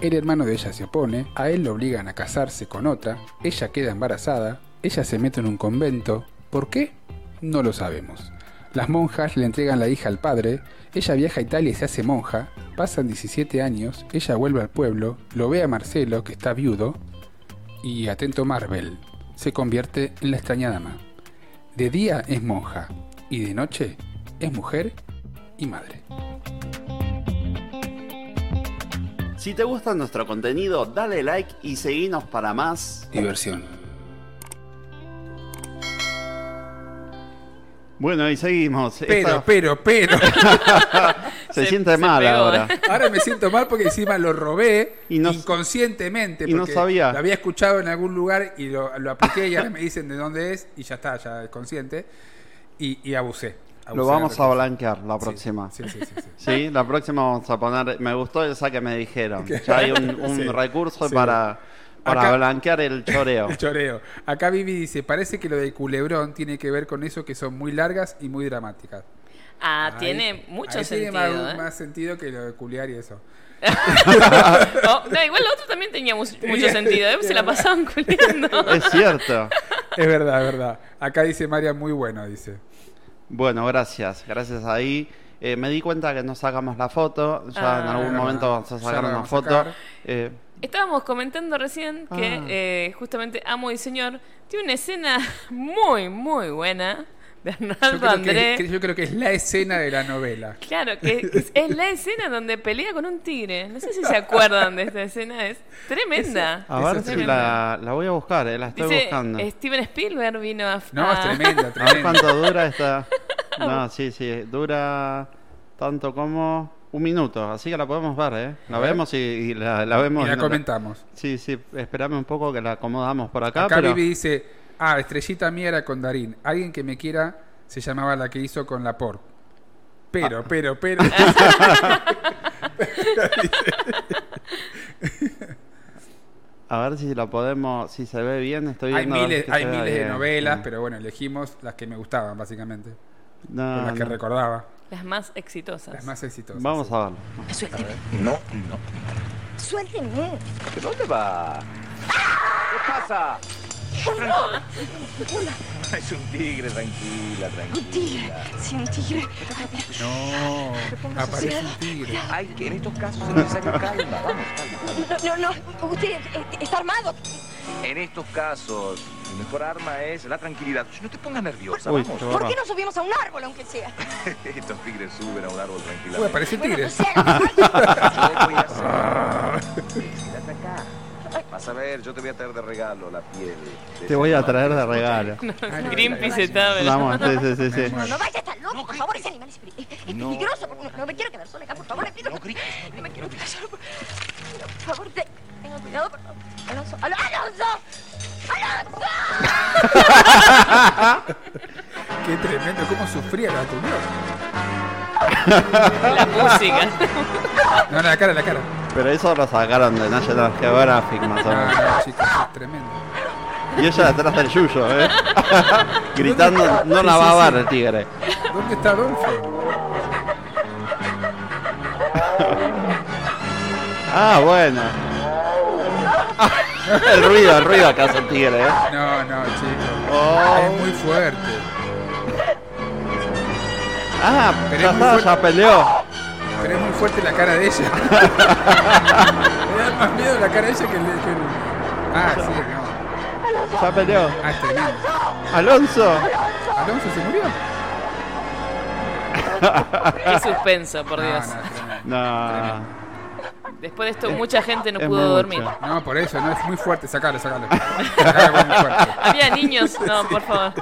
el hermano de ella se opone, a él lo obligan a casarse con otra, ella queda embarazada, ella se mete en un convento. ¿Por qué? No lo sabemos. Las monjas le entregan la hija al padre, ella viaja a Italia y se hace monja, pasan 17 años, ella vuelve al pueblo, lo ve a Marcelo, que está viudo, y atento Marvel, se convierte en la extraña dama. De día es monja, y de noche es mujer y madre. Si te gusta nuestro contenido, dale like y seguinos para más. Diversión. Bueno, y seguimos. Pero, Esta- pero, pero. se, siente mal ahora. Ahora me siento mal porque encima lo robé Y no- inconscientemente. y no porque sabía. Lo había escuchado en algún lugar y lo, lo apliqué y ahora me dicen de dónde es y ya está, ya es consciente. Y, y abusé. Lo vamos a blanquear la próxima. Sí, sí, sí. sí. Sí, la próxima vamos a poner. Me gustó esa que me dijeron. Ya hay un, un Sí, recurso sí. para, para Acá- blanquear el choreo. El choreo. Acá Vivi dice, parece que lo de culebrón tiene que ver con eso que son muy largas y muy dramáticas. Ah, Ahí- tiene mucho ahí sentido. Tiene más, ¿eh? más sentido que lo de culear y eso. Oh, no, igual lo otro también tenía mu- mucho sentido. ¿eh? Se la pasaban culiando. Es cierto. Es verdad, es verdad. Acá dice María, muy bueno, dice. Bueno, gracias. Gracias ahí. Eh, me di cuenta que no sacamos la foto. Ya en Ah. algún Ah, momento vamos a sacar la una a foto. Eh, Estábamos comentando recién que Ah. eh, justamente Amo y Señor tiene una escena muy, muy buena de Yo Arnaldo creo, que, que- yo creo que es la escena de la novela. Claro, que es, es la escena donde pelea con un tigre. No sé si se acuerdan de esta escena, es tremenda. A ver Es si tremenda. la, la voy a buscar, eh, la estoy Dice, buscando. Steven Spielberg vino a... No, es tremenda, A ver tremenda. cuánto dura esta. No, sí, sí, dura tanto como un minuto, así que la podemos ver, ¿eh? La vemos y, y la, la vemos. Y la comentamos. Sí, sí, espérame un poco que la acomodamos por acá. Acá pero... Vivi dice, ah, Estrellita mía era con Darín. Alguien que me quiera se llamaba la que hizo con la por. Pero, Ah. pero, pero. A ver si la podemos, si se ve bien, estoy hay viendo. ver miles, que hay miles de bien. novelas, pero bueno, elegimos las que me gustaban, básicamente. No, Con las que recordaba. Las más exitosas. Las más exitosas. Vamos sí. a verlo. Suélteme. No, no. Suélteme. ¿De dónde va? ¿Qué pasa? Es un tigre, tranquila, Un tigre. tranquila. Sí, un tigre. No, aparece un tigre. Ay, que en estos casos es necesario calma. Vamos, calma. No, no, no. Usted está armado. En estos casos, mi mejor arma es la tranquilidad. No te pongas nerviosa, Uy, vamos. ¿Por qué no subimos a un árbol, aunque sea? Estos tigres suben a un árbol Uy, tranquilamente. aparece un Bueno, tigre. Vas a ver, yo te voy a traer de regalo la piel. de Te voy a traer de regalo. Greenpeace está... Vamos, sí, sí, sí. sí. No, no vaya a estar loco, por favor, ese animal es, es- No. peligroso. No, no me quiero quedar sola acá, por favor, le pido. No grites, No me quiero quedar sola. Por, favor, te- cuidado, por favor. Alonso, Al- Alonso, Alonso. Qué tremendo, cómo sufría la tuvió. La música. No, la cara, la cara. Pero eso lo sacaron de National Geographic, más o No, menos. no, chicos, es tremendo. Y ella detrás del yuyo, ¿eh? Gritando, no la va a ver el tigre. ¿Dónde está Adolfo? Ah, bueno. el ruido, el ruido que hace el tigre, ¿eh? No, no, chicos. Oh. Es muy fuerte. Ah, Pero ya es muy está, fuerte. ya peleó. Pero es muy fuerte la cara de ella. Me da más miedo la cara de ella que el de. que el- Ah, sí, no. Ya peleó. Ah, es tremendo. Alonso. ¿Alonso se murió? Qué suspenso, por Dios. no. Después de esto, mucha gente no es pudo mucho. dormir. No, por eso, no es muy fuerte, sacalo, sacalo. Sacalo, porque es muy fuerte. Había niños. No, por favor.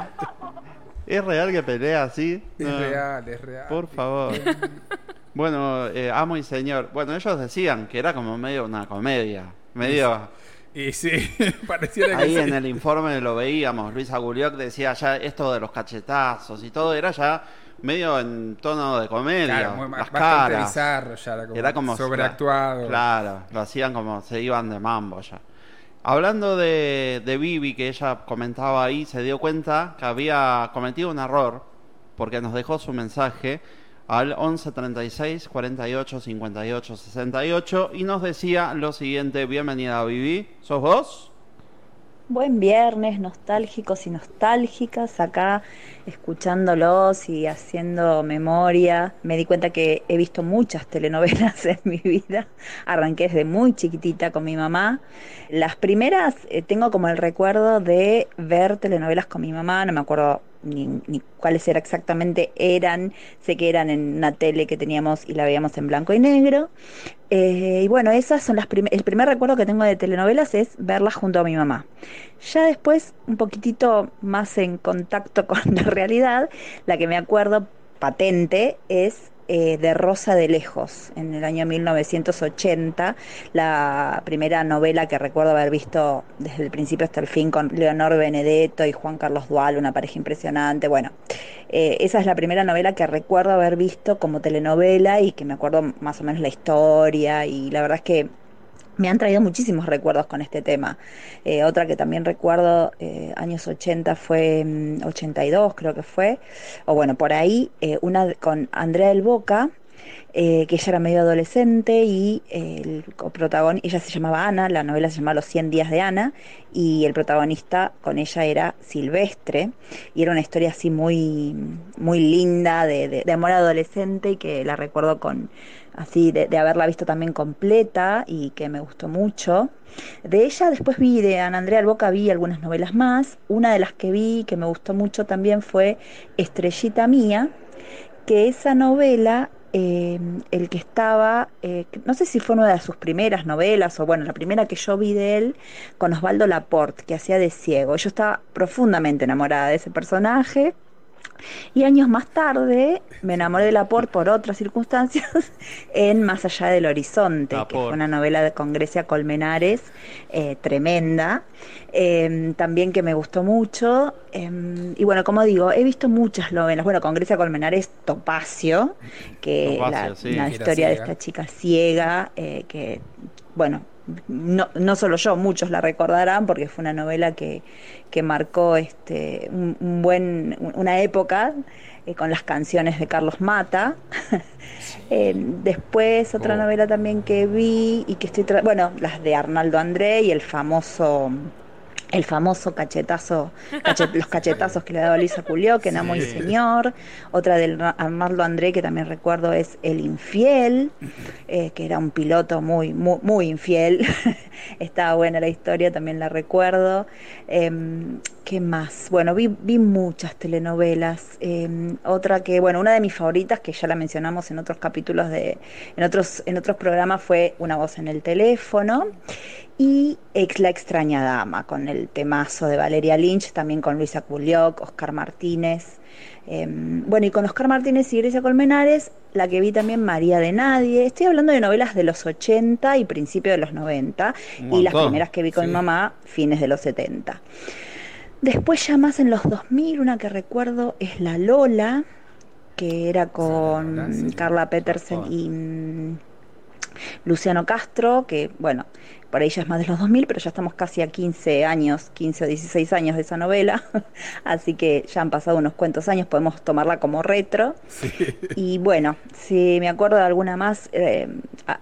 ¿Es real que pelea así? Es No. real, es real. Por favor. Bueno, eh, amo y señor. Bueno, ellos decían que era como medio una comedia. Medio. Y sí, pareciera que Ahí sí. en el informe lo veíamos. Luis Agulioc decía ya esto de los cachetazos y todo era ya medio en tono de comedia. Claro, muy, las caras. bizarro ya, era como, Era como sobreactuado. Claro, lo hacían como se iban de mambo ya. Hablando de, de Vivi, que ella comentaba ahí, se dio cuenta que había cometido un error porque nos dejó su mensaje al 11 36 48 58 68 y nos decía lo siguiente: Bienvenida, Vivi. ¿Sos vos? Buen viernes, nostálgicos y nostálgicas, acá escuchándolos y haciendo memoria. Me di cuenta que he visto muchas telenovelas en mi vida. Arranqué desde muy chiquitita con mi mamá. Las primeras eh, tengo como el recuerdo de ver telenovelas con mi mamá, no me acuerdo ni, cuáles era exactamente eran, sé que eran en una tele que teníamos y la veíamos en blanco y negro. Eh, y bueno, esas son las prim- el primer recuerdo que tengo de telenovelas es verlas junto a mi mamá. Ya después, un poquitito más en contacto con la realidad, la que me acuerdo patente es eh, de Rosa de Lejos, en el año 1980, la primera novela que recuerdo haber visto desde el principio hasta el fin con Leonor Benedetto y Juan Carlos Dual, una pareja impresionante. Bueno, eh, esa es la primera novela que recuerdo haber visto como telenovela y que me acuerdo más o menos la historia y la verdad es que me han traído muchísimos recuerdos con este tema. Eh, otra que también recuerdo, eh, años 80 fue mm, 82 creo que fue, o bueno, por ahí, eh, una con Andrea del Boca, que ella era medio adolescente y el protagonista, ella se llamaba Ana, la novela se llamaba Los 100 días de Ana, y el protagonista con ella era Silvestre, y era una historia así muy, muy linda de, de, de amor adolescente y que la recuerdo con así de, haberla visto también completa y que me gustó mucho. De ella después vi, de Ana Andrea Alboca vi algunas novelas más. Una de las que vi que me gustó mucho también fue Estrellita Mía, que esa novela eh, el que estaba, eh, no sé si fue una de sus primeras novelas o bueno, la primera que yo vi de él con Osvaldo Laporte, que hacía de ciego. Yo estaba profundamente enamorada de ese personaje. Y años más tarde me enamoré de Laporte por otras circunstancias en Más allá del horizonte, que fue una novela de con Grecia Colmenares eh, tremenda, eh, también que me gustó mucho. Eh, y bueno, como digo, he visto muchas novelas. Bueno, con Grecia Colmenares, Topacio, que Topacio, la, sí. historia de esta chica ciega, eh, que bueno, no, no solo yo, muchos la recordarán porque fue una novela que, que marcó este, un, un buen, una época eh, con las canciones de Carlos Mata. Eh, después otra Oh. novela también que vi y que estoy, bueno, las de Arnaldo André y el famoso el famoso cachetazo, cachet- los cachetazos que le daba Luisa Culió, que Namo y Sí. Señor. Otra del Arnaldo André, que también recuerdo, es El Infiel, eh, que era un piloto muy, muy, muy infiel. Estaba buena la historia, también la recuerdo. Em, ¿Qué más? Bueno, vi, vi muchas telenovelas. Em, otra que, bueno, una de mis favoritas, que ya la mencionamos en otros capítulos de, en otros, en otros programas, fue Una voz en el teléfono. Y Ex la extraña dama, con el temazo de Valeria Lynch, también con Luisa Culioc, Oscar Martínez. Em, bueno, y con Oscar Martínez y Grecia Colmenares, la que vi también María de Nadie. Estoy hablando de novelas de los 80 y principios de los 90. Un Y las primeras que vi con sí. mi mamá, fines de los 70. Después ya más en los 2000, una que recuerdo es La Lola, que era con Carla Petersen y mm, Luciano Castro, que bueno, por ahí ya es más de los 2000, pero ya estamos casi a 15 años, 15 o 16 años de esa novela, así que ya han pasado unos cuantos años, podemos tomarla como retro. Y bueno, si me acuerdo de alguna más, eh,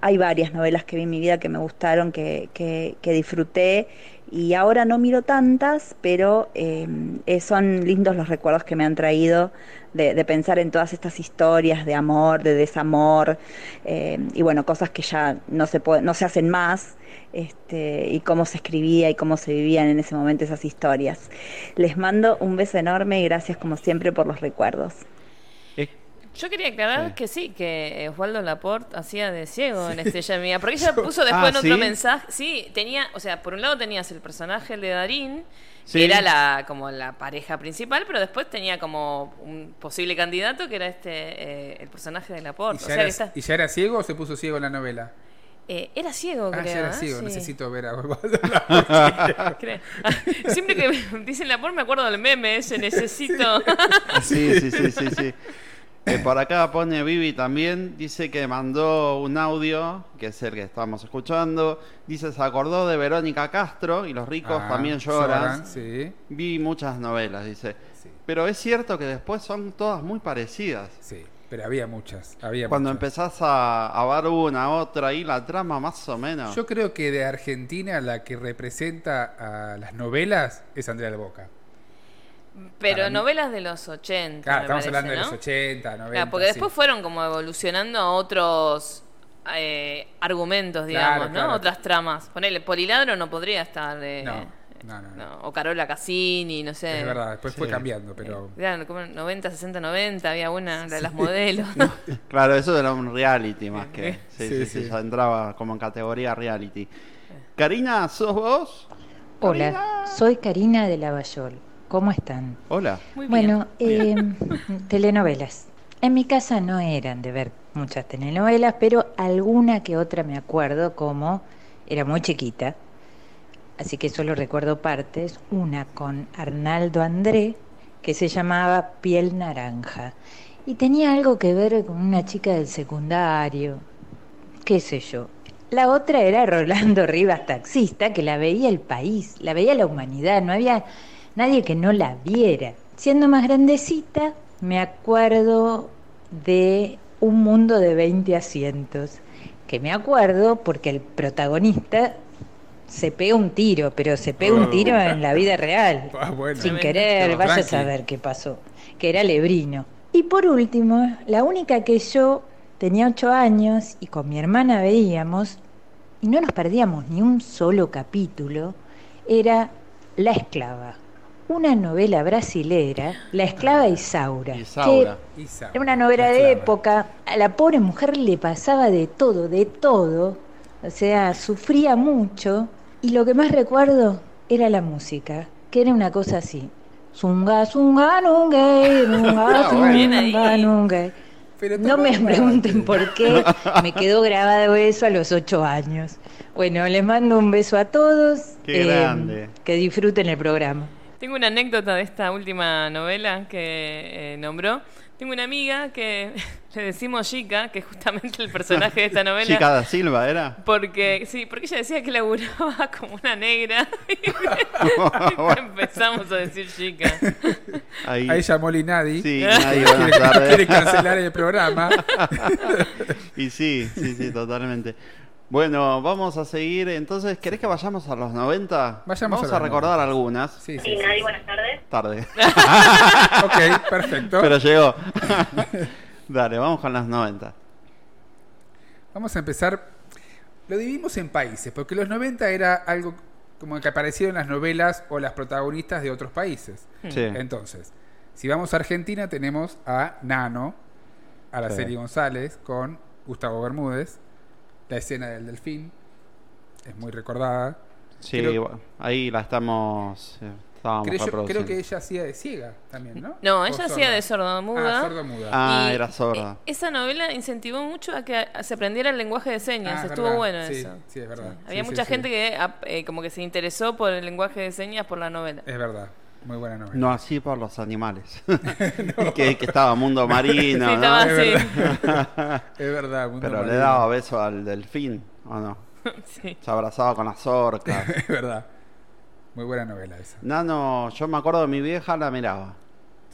hay varias novelas que vi en mi vida que me gustaron, que, que, que disfruté. Y ahora no miro tantas, pero eh, eh, son lindos los recuerdos que me han traído de, de pensar en todas estas historias de amor, de desamor, eh, y bueno, cosas que ya no se, puede- no se hacen más, este, y cómo se escribía y cómo se vivían en ese momento esas historias. Les mando un beso enorme y gracias como siempre por los recuerdos. Yo quería aclarar Sí. que sí, que Osvaldo Laporte hacía de ciego en Estrella Mía. Porque ella puso Ah, después en otro ¿sí? mensaje. Sí, tenía, o sea, por un lado tenías el personaje de Darín, Sí. que era la, como la pareja principal, pero después tenía como un posible candidato que era este, eh, el personaje de ¿Y Laporte. O ya, sea era, que está, y ya era ciego o se puso ciego en la novela? Eh, era ciego, Ah, creo. era ¿eh? ciego, Sí. necesito ver a. Siempre que me dicen Laporte me acuerdo del meme ese, necesito. Sí, sí, sí, sí, sí. Eh, por acá pone Vivi también, dice que mandó un audio, que es el que estamos escuchando. Dice, se acordó de Verónica Castro y los ricos Ah, también lloran. lloran, sí. Vi muchas novelas, dice. Pero es cierto que después son todas muy parecidas. Sí, pero había muchas. Había Cuando muchas. empezás a, a ver una, otra y la trama más o menos. Yo creo que de Argentina la que representa a las novelas es Andrea del Boca. Pero Para mí- novelas de los 80. Claro, me estamos parece, hablando de los 80, 90. Claro, porque sí. después fueron como evolucionando a otros eh, argumentos, digamos, Claro, ¿no? claro. Otras tramas. Ponele, Poliladro no podría estar de... No, no, no. no. O Carola Cassini, no sé. Es verdad, después fue cambiando, pero... Claro, como 90, 60, 90, había una de las modelos. Claro, eso era un reality más que. Sí, sí, Sí, sí, sí. ya entraba como en categoría reality. Karina, ¿sos vos? Hola, soy Karina de Lavallol. ¿Cómo están? Hola. bueno, eh, telenovelas. En mi casa no eran de ver muchas telenovelas, pero alguna que otra me acuerdo como era muy chiquita, así que solo recuerdo partes. Una con Arnaldo André, que se llamaba Piel Naranja, y tenía algo que ver con una chica del secundario, qué sé yo. La otra era Rolando Rivas, taxista, que la veía el país, la veía la humanidad, no había nadie que no la viera. Siendo más grandecita, me acuerdo de Un mundo de 20 asientos, que me acuerdo porque el protagonista se pega un tiro, pero se pega un tiro en la vida real, Ah, bueno. sin querer, vaya a saber qué pasó, que era Lebrino. Y por último, la única que yo tenía ocho años y con mi hermana veíamos, y no nos perdíamos ni un solo capítulo, era La Esclava. Una novela brasilera, La Esclava Isaura. Isaura. que era una novela de época. A la pobre mujer le pasaba de todo, de todo. O sea, sufría mucho. Y lo que más recuerdo era la música, que era una cosa así. Zunga, zunga, nunga, nunga, Ah, zunga, nunga. No me pregunten por qué, me quedó grabado eso a los ocho años. Bueno, les mando un beso a todos. eh, Qué grande. Que disfruten el programa. Tengo una anécdota de esta última novela que eh, nombró. Tengo una amiga que le decimos Chica, que es justamente el personaje de esta novela. Chica da Silva era. Porque, sí, porque ella decía que laburaba como una negra. Y empezamos a decir chica. Ahí, Ahí llamó Linadi. Sí, Linadi, buenas quiere, tardes. quiere cancelar el programa. y sí, sí, sí, totalmente. Bueno, vamos a seguir. Entonces, ¿querés que vayamos a los 90? Vayamos vamos a a, recordar 90. algunas. Sí, Sí, Nadie, buenas tardes. Tarde. ok, perfecto. Pero llegó. Dale, vamos con las 90. Vamos a empezar. Lo dividimos en países, porque los 90 era algo como que aparecieron en las novelas o las protagonistas de otros países. Sí. Entonces, si vamos a Argentina, tenemos a Nano, a la Sí. serie González, con Gustavo Bermúdez, la escena del delfín, es muy recordada. Sí, ahí la estamos. Estábamos creo, yo- creo reproduciendo. que ella hacía de ciega también, ¿no? No, ¿O ella hacía de sordomuda. Ah, sordomuda. Ah, Y, era sorda. eh, Esa novela incentivó mucho a que se aprendiera el lenguaje de señas. Ah, Estuvo verdad. bueno Sí, eso. sí, es verdad. Había Sí, mucha sí, gente sí. que eh, como que se interesó por el lenguaje de señas por la novela. Es verdad, muy buena novela. No así por los animales. que, que estaba mundo marino, Sí, ¿no? estaba Es así. verdad. Es verdad, mundo Pero le daba beso al delfín, ¿o no? Sí. Se abrazaba con las orcas. es verdad. Muy buena novela esa. Nano, yo me acuerdo de mi vieja, la miraba.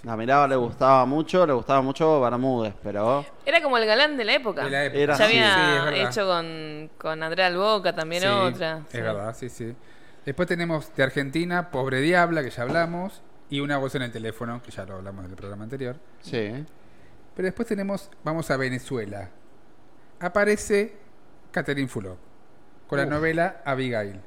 La miraba, le gustaba mucho, le gustaba mucho Bermúdez, pero... Era como el galán de la época. De la época. Era ya había Sí, hecho con, con Andrea Alboca también Sí, otra. Es sí. verdad, sí, sí. Después tenemos de Argentina, Pobre Diabla, que ya hablamos, y Una voz en el teléfono, que ya lo hablamos en el programa anterior. Sí. Pero después tenemos, vamos a Venezuela. Aparece Catherine Fulop, con la novela Abigail.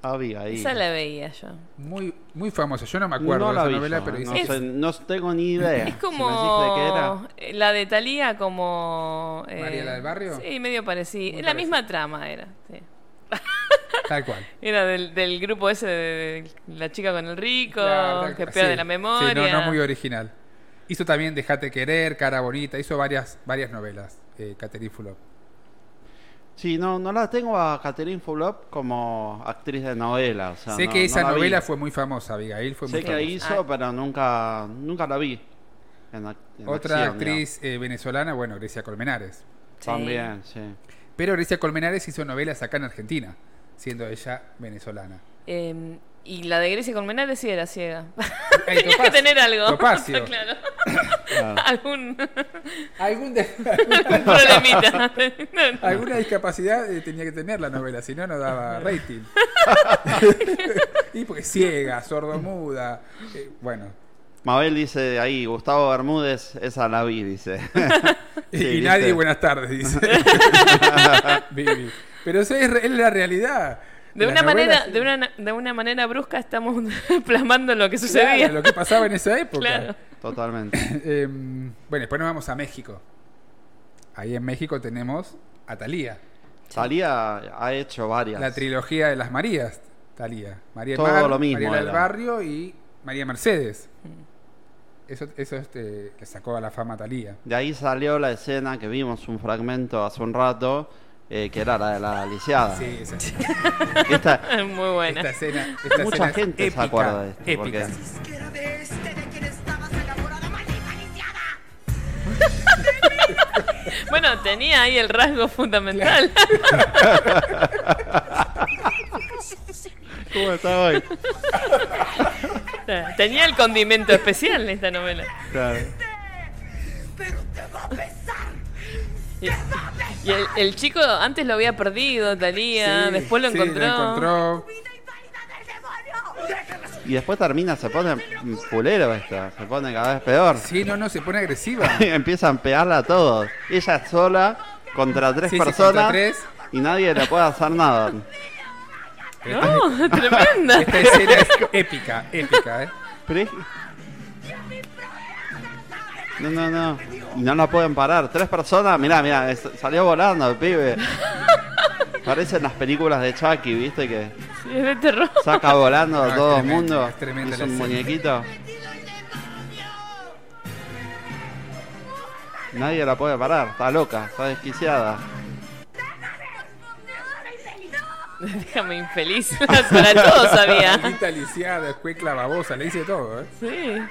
Había ahí. Esa la veía yo. Muy, muy famosa. Yo no me acuerdo no de la esa vi novela, yo, pero dice no, Es- sé, no tengo ni idea. Es Si como de qué era. eh, la de Talía, como... eh, ¿María la del barrio? Sí, medio parecido. Muy la parecido. misma trama era. sí. tal cual. Era del, del grupo ese de, de la chica con el rico, Claro, que pierde Sí, la sí, memoria. no, no muy original. Hizo también Dejate Querer, Cara Bonita, hizo varias, varias novelas, eh, Catherine Fulop. Sí, no, no la tengo a Catherine Fulop como actriz de novela. o sea, sé no- que no esa vi. novela fue muy famosa, Abigail fue Sé muy que famosa. hizo, pero nunca, nunca la vi. en Otra acción, actriz eh, venezolana, bueno, Grecia Colmenares. También, sí. Pero Grecia Colmenares hizo novelas acá en Argentina, siendo ella venezolana. Eh, y la de Grecia Colmenares sí era ciega. Ay, Tenía que tener algo. Topacio. claro. Claro. Algún, Algún de- algún problemita. Alguna discapacidad eh, tenía que tener la novela, si no, no daba rating. y porque ciega, sordomuda. eh, bueno. Mabel dice ahí, Gustavo Bermúdez, esa la vi, dice. Y, Sí, y ¿viste? nadie, buenas tardes, dice. Vivi. Pero eso es, re- es la realidad. De una, manera, de, una, de una manera brusca estamos plasmando lo que sucedía. Claro, lo que pasaba en esa época. Claro. Totalmente. Eh, bueno, después nos vamos a México. Ahí en México tenemos a Talía. Talía ha hecho varias. La trilogía de las Marías, Talía. María del Todo Mar, lo mismo María del. Barrio y María Mercedes. Eso, eso este, le sacó a la fama a Talía. De ahí salió la escena que vimos un fragmento hace un rato, eh, que era la de la lisiada. Sí, esa, Esta, Muy buena. esta escena, esta Mucha escena es gente se épica, acuerda de esto, épica. porque- Bueno, tenía ahí el rasgo fundamental. ¿Cómo está hoy? tenía el condimento especial en esta novela. Claro. Pero te va a pesar Y, el, el chico antes lo había perdido, Talía, Sí, después lo sí, encontró. encontró. Y después termina, se pone fulero esta, se pone cada vez peor. Sí, no, no, se pone agresiva. Empiezan a pegarla a todos. Ella sola contra tres Sí, sí, personas contra tres. y nadie le puede hacer nada. No, tremenda. Esta escena es épica, épica, ¿eh? Pero es- No, no, no. Y no la pueden parar. Tres personas, mirá, mirá, es- salió volando el pibe. Parecen las películas de Chucky, ¿viste? Que Sí, es de terror. saca volando a es todo el tremendo, mundo. es tremenda Es la un escena. muñequito. Nadie la puede parar, está loca, está desquiciada. Déjame infeliz. Para todo sabía. Maldita lisiada, escuecla babosa, le dice todo, ¿eh? Sí.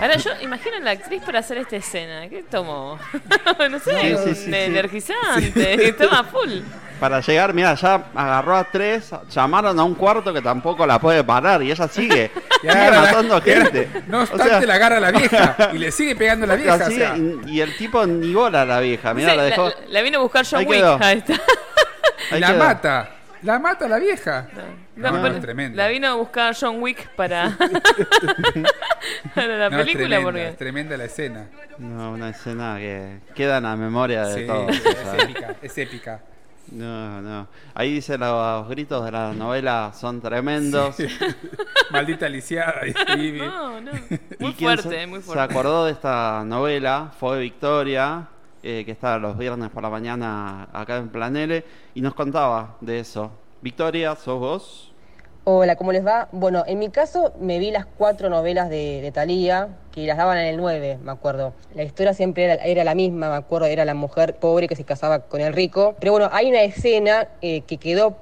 Ahora yo imagino a la actriz para hacer esta escena. ¿Qué tomó? no sé, Sí, sí, un sí, sí. energizante. Estaba full. Para llegar, mira, ya agarró a tres, llamaron a un cuarto que tampoco la puede parar y ella sigue, Y sigue agarra la- matando agarra- gente. No O obstante, sea, la agarra la vieja y le sigue pegando a la vieja. la o sigue sea, y, y el tipo ni bola a la vieja, mira, Sí, la la, dejó. la vino a buscar John Ahí Wick. Ahí está. y ahí la quedó. mata. La mata la vieja. La, No, es la vino a buscar John Wick para, para la No, es película. tremenda, porque es tremenda la escena. No, una escena que queda en la memoria de Sí, todos. es épica, es épica. No, no. Ahí dice los gritos de la novela son tremendos. Sí. Maldita lisiada. y- y- No, no. ¿Y Muy fuerte, se, muy se fuerte. acordó de esta novela? Fue Victoria, eh, que está los viernes por la mañana acá en Planele, y nos contaba de eso. Victoria, ¿sos vos? Hola, ¿cómo les va? Bueno, en mi caso me vi las cuatro novelas de, de Thalía, que las daban en el 9, me acuerdo. La historia siempre era, la misma, me acuerdo, era la mujer pobre que se casaba con el rico. Pero bueno, hay una escena eh, que quedó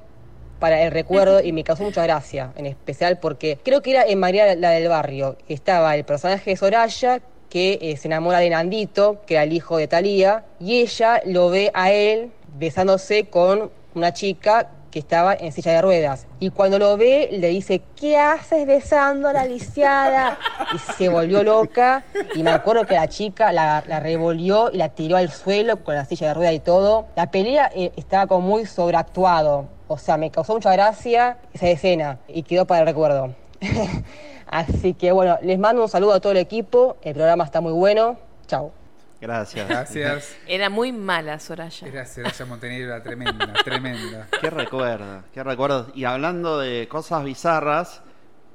para el recuerdo y me causó mucha gracia, en especial porque creo que era en María la del Barrio. Estaba el personaje de Soraya, que eh, se enamora de Nandito, que era el hijo de Thalía, y ella lo ve a él besándose con una chica que estaba en silla de ruedas. Y cuando lo ve, le dice, ¿qué haces besando a la lisiada? Y se volvió loca. Y me acuerdo que la chica la, revolvió y la tiró al suelo con la silla de ruedas y todo. La pelea eh, estaba como muy sobreactuado. O sea, me causó mucha gracia esa escena y quedó para el recuerdo. Así que bueno, les mando un saludo a todo el equipo. El programa está muy bueno. Chao. Gracias. Gracias. Era muy mala Soraya. Era Soraya Montenegro, era tremenda, tremenda. Qué recuerdo, qué recuerdos. Y hablando de cosas bizarras,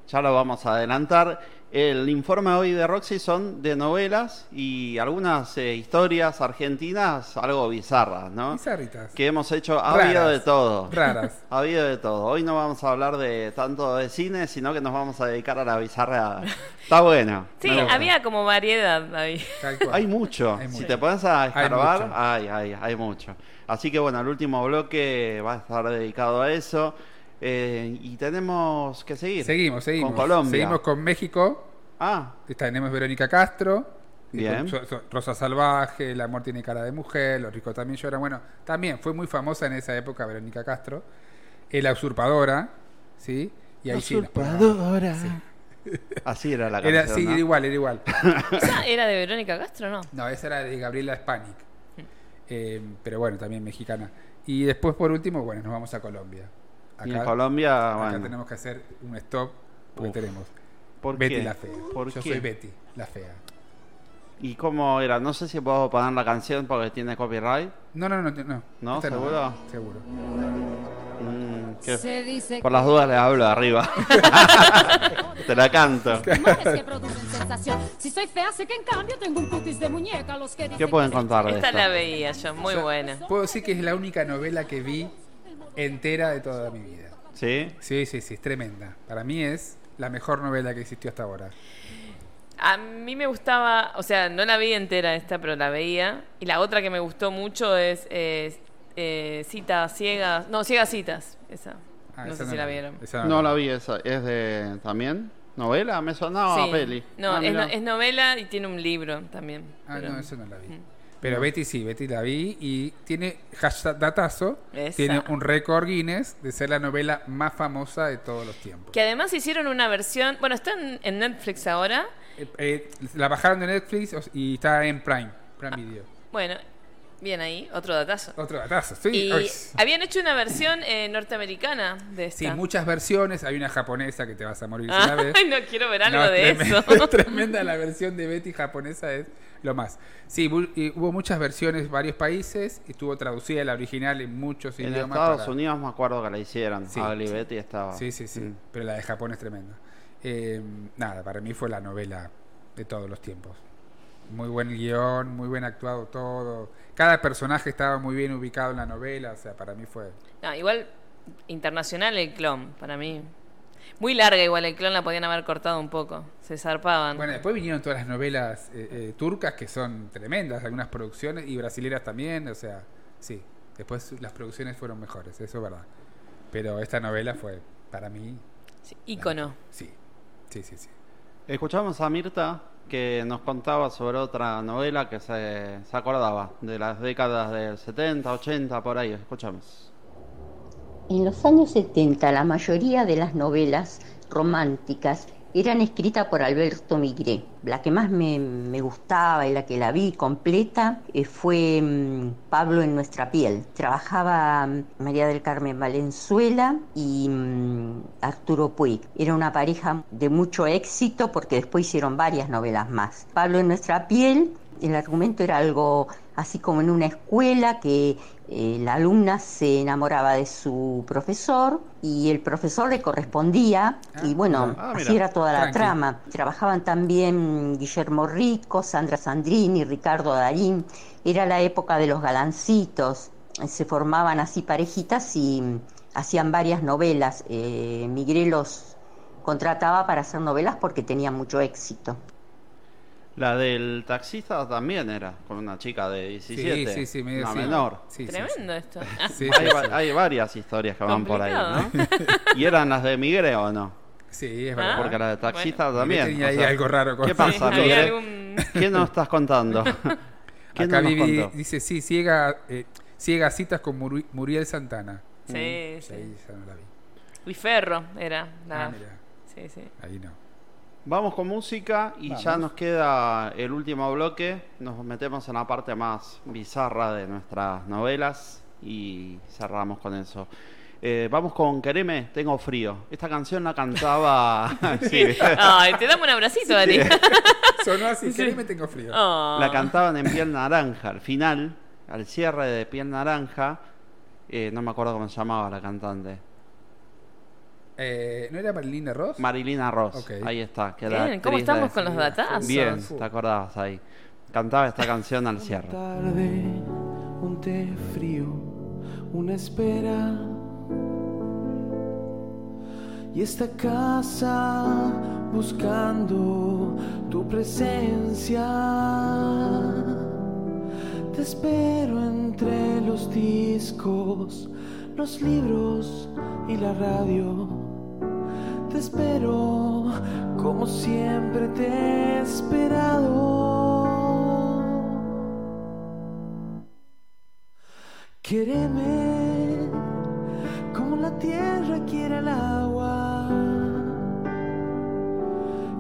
ya lo vamos a adelantar. El informe hoy de Roxy son de novelas y algunas eh, historias argentinas algo bizarras, ¿no? Bizarritas. Que hemos hecho, ha Raras. habido de todo. Raras. Ha habido de todo. Hoy no vamos a hablar de tanto de cine, sino que nos vamos a dedicar a la bizarreada. Está bueno. Sí, había como variedad ahí. Hay mucho. Si te pones a escarbar, hay, hay, hay mucho. Así que bueno, el último bloque va a estar dedicado a eso. Eh, y tenemos que seguir. Seguimos, seguimos. Con Colombia. Seguimos con México. Ah, Tenemos Verónica Castro. Bien. So- so- Rosa Salvaje, El amor tiene cara de mujer, Los ricos también lloran. Bueno, también fue muy famosa en esa época Verónica Castro. La usurpadora, ¿sí? Y ahí sí usurpadora. Sí. Así era la Era, canción. sí, ¿no? era igual, era igual. ¿Esa era de Verónica Castro no? No, esa era de Gabriela Spanik. Eh, pero bueno, también mexicana. Y después, por último, bueno, nos vamos a Colombia. Y en Colombia, acá bueno. tenemos que hacer un stop porque Uf. tenemos ¿Por Betty qué? la fea. ¿Por Yo qué? soy Betty la fea. ¿Y cómo era? No sé si puedo poner la canción porque tiene copyright. No, no, no, no. ¿No? Esta ¿Seguro? Seguro. Mm, ¿qué? Se dice Por las dudas le hablo de arriba. Te la canto. Rumores que producen sensación. Si soy fea, sé que en cambio tengo un cutis de muñeca. Los que ¿Qué pueden contar de Esta esto? la veía yo, muy O sea, buena. Puedo decir que es la única novela que vi entera de toda mi vida. ¿Sí? Sí, sí, sí, es tremenda. Para mí es la mejor novela que existió hasta ahora. A mí me gustaba, o sea, no la vi entera esta, pero la veía. Y la otra que me gustó mucho es eh, eh, Citas Ciegas. No, Ciegas Citas. Esa. Ah, no esa sé no si la la vi. vieron. Esa No la vi esa. ¿Es de también? ¿Novela? Me sonaba Sí. peli. No, Ah, es, mirá. no- es novela y tiene un libro también. Ah, pero- no, eso no la vi. Mm. Pero Betty sí, Betty la vi y tiene hashtag datazo, Esa. tiene un récord Guinness de ser la novela más famosa de todos los tiempos. Que además hicieron una versión, bueno, está en, en Netflix ahora, Eh, eh, la bajaron de Netflix y está en Prime, Prime Video. Bueno, bien ahí, otro datazo. Otro datazo, sí. Y Ay. habían hecho una versión eh, norteamericana de esta. Sí, muchas versiones. Hay una japonesa que te vas a morir si Ah, ves. ay, no quiero ver algo No, de tremenda, eso. tremenda la versión de Betty japonesa es lo más. Sí, y hubo muchas versiones en varios países. Estuvo traducida la original en muchos En idiomas. Estados para- Unidos me acuerdo que la hicieron. Sí, Ugly sí. Betty estaba. Sí, sí, sí. Mm. Pero la de Japón es tremenda. Eh, nada, para mí fue la novela de todos los tiempos. Muy buen guion, muy bien actuado todo. Cada personaje estaba muy bien ubicado en la novela. O sea, para mí fue. No, igual, internacional el clon, para mí. Muy larga igual el clon, la podían haber cortado un poco. Se zarpaban. Bueno, después vinieron todas las novelas eh, eh, turcas que son tremendas, algunas producciones, y brasileras también, o sea, sí. Después las producciones fueron mejores, eso es verdad. Pero esta novela fue, para mí... Sí, ícono. Sí, sí, sí, sí. Escuchamos a Mirta que nos contaba sobre otra novela que se, se acordaba de las décadas del 70, 80, por ahí. Escuchamos. En los años 70 la mayoría de las novelas románticas eran escritas por Alberto Migré. La que más me, me gustaba y la que la vi completa eh, fue mm, Pablo en nuestra piel. Trabajaba mm, María del Carmen Valenzuela y mm, Arturo Puig. Era una pareja de mucho éxito porque después hicieron varias novelas más. Pablo en nuestra piel el argumento era algo así como en una escuela que eh, la alumna se enamoraba de su profesor y el profesor le correspondía y bueno, Ah, así mira. era toda la Tranqui. trama. Trabajaban también Guillermo Rico, Sandra Sandrini, Ricardo Darín. Era la época de los galancitos. Se formaban así parejitas y hacían varias novelas. Eh, Migré los contrataba para hacer novelas porque tenían mucho éxito. La del taxista también era con una chica de 17. sí, sí, medio una sí. menor. Sí, sí, Tremendo esto. Sí, hay, sí, va- sí. hay varias historias que van por ahí, ¿no? Complicado. ¿Y eran las de Migre o no? Sí, es Ah, verdad. Porque la de taxista Bueno. también. Tenía o ahí sea, algo raro con- ¿Qué pasa, Sí, Migre? algún- ¿Qué nos estás contando? ¿Qué Acá no nos Vivi contó? dice, sí, ciega, eh, ciega citas con Muri- Muriel Santana. Sí, Mm, sí. Ahí ya no la vi. Luis Ferro era. La... Ah, mira. Sí, sí. Ahí no. Vamos con música y Vamos. ya nos queda el último bloque. Nos metemos en la parte más bizarra de nuestras novelas y cerramos con eso. Eh, vamos con Quereme, Tengo Frío. Esta canción la cantaba. sí. Ay, te damos un abracito, Ari. Sonó así, Sí. quereme, tengo frío. Oh. La cantaban en Piel Naranja. Al final, al cierre de Piel Naranja, eh, no me acuerdo cómo se llamaba la cantante. Eh, ¿No era Marilina Ross? Marilina Ross. Ok. Ahí está. Que era Bien, ¿cómo estamos de- con los datazos? Bien, te acordabas ahí. Cantaba esta canción al cierre. tarde, un té frío, una espera. Y esta casa buscando tu presencia. Te espero entre los discos, los libros y la radio. Te espero como siempre te he esperado. Quéreme como la tierra quiere el agua.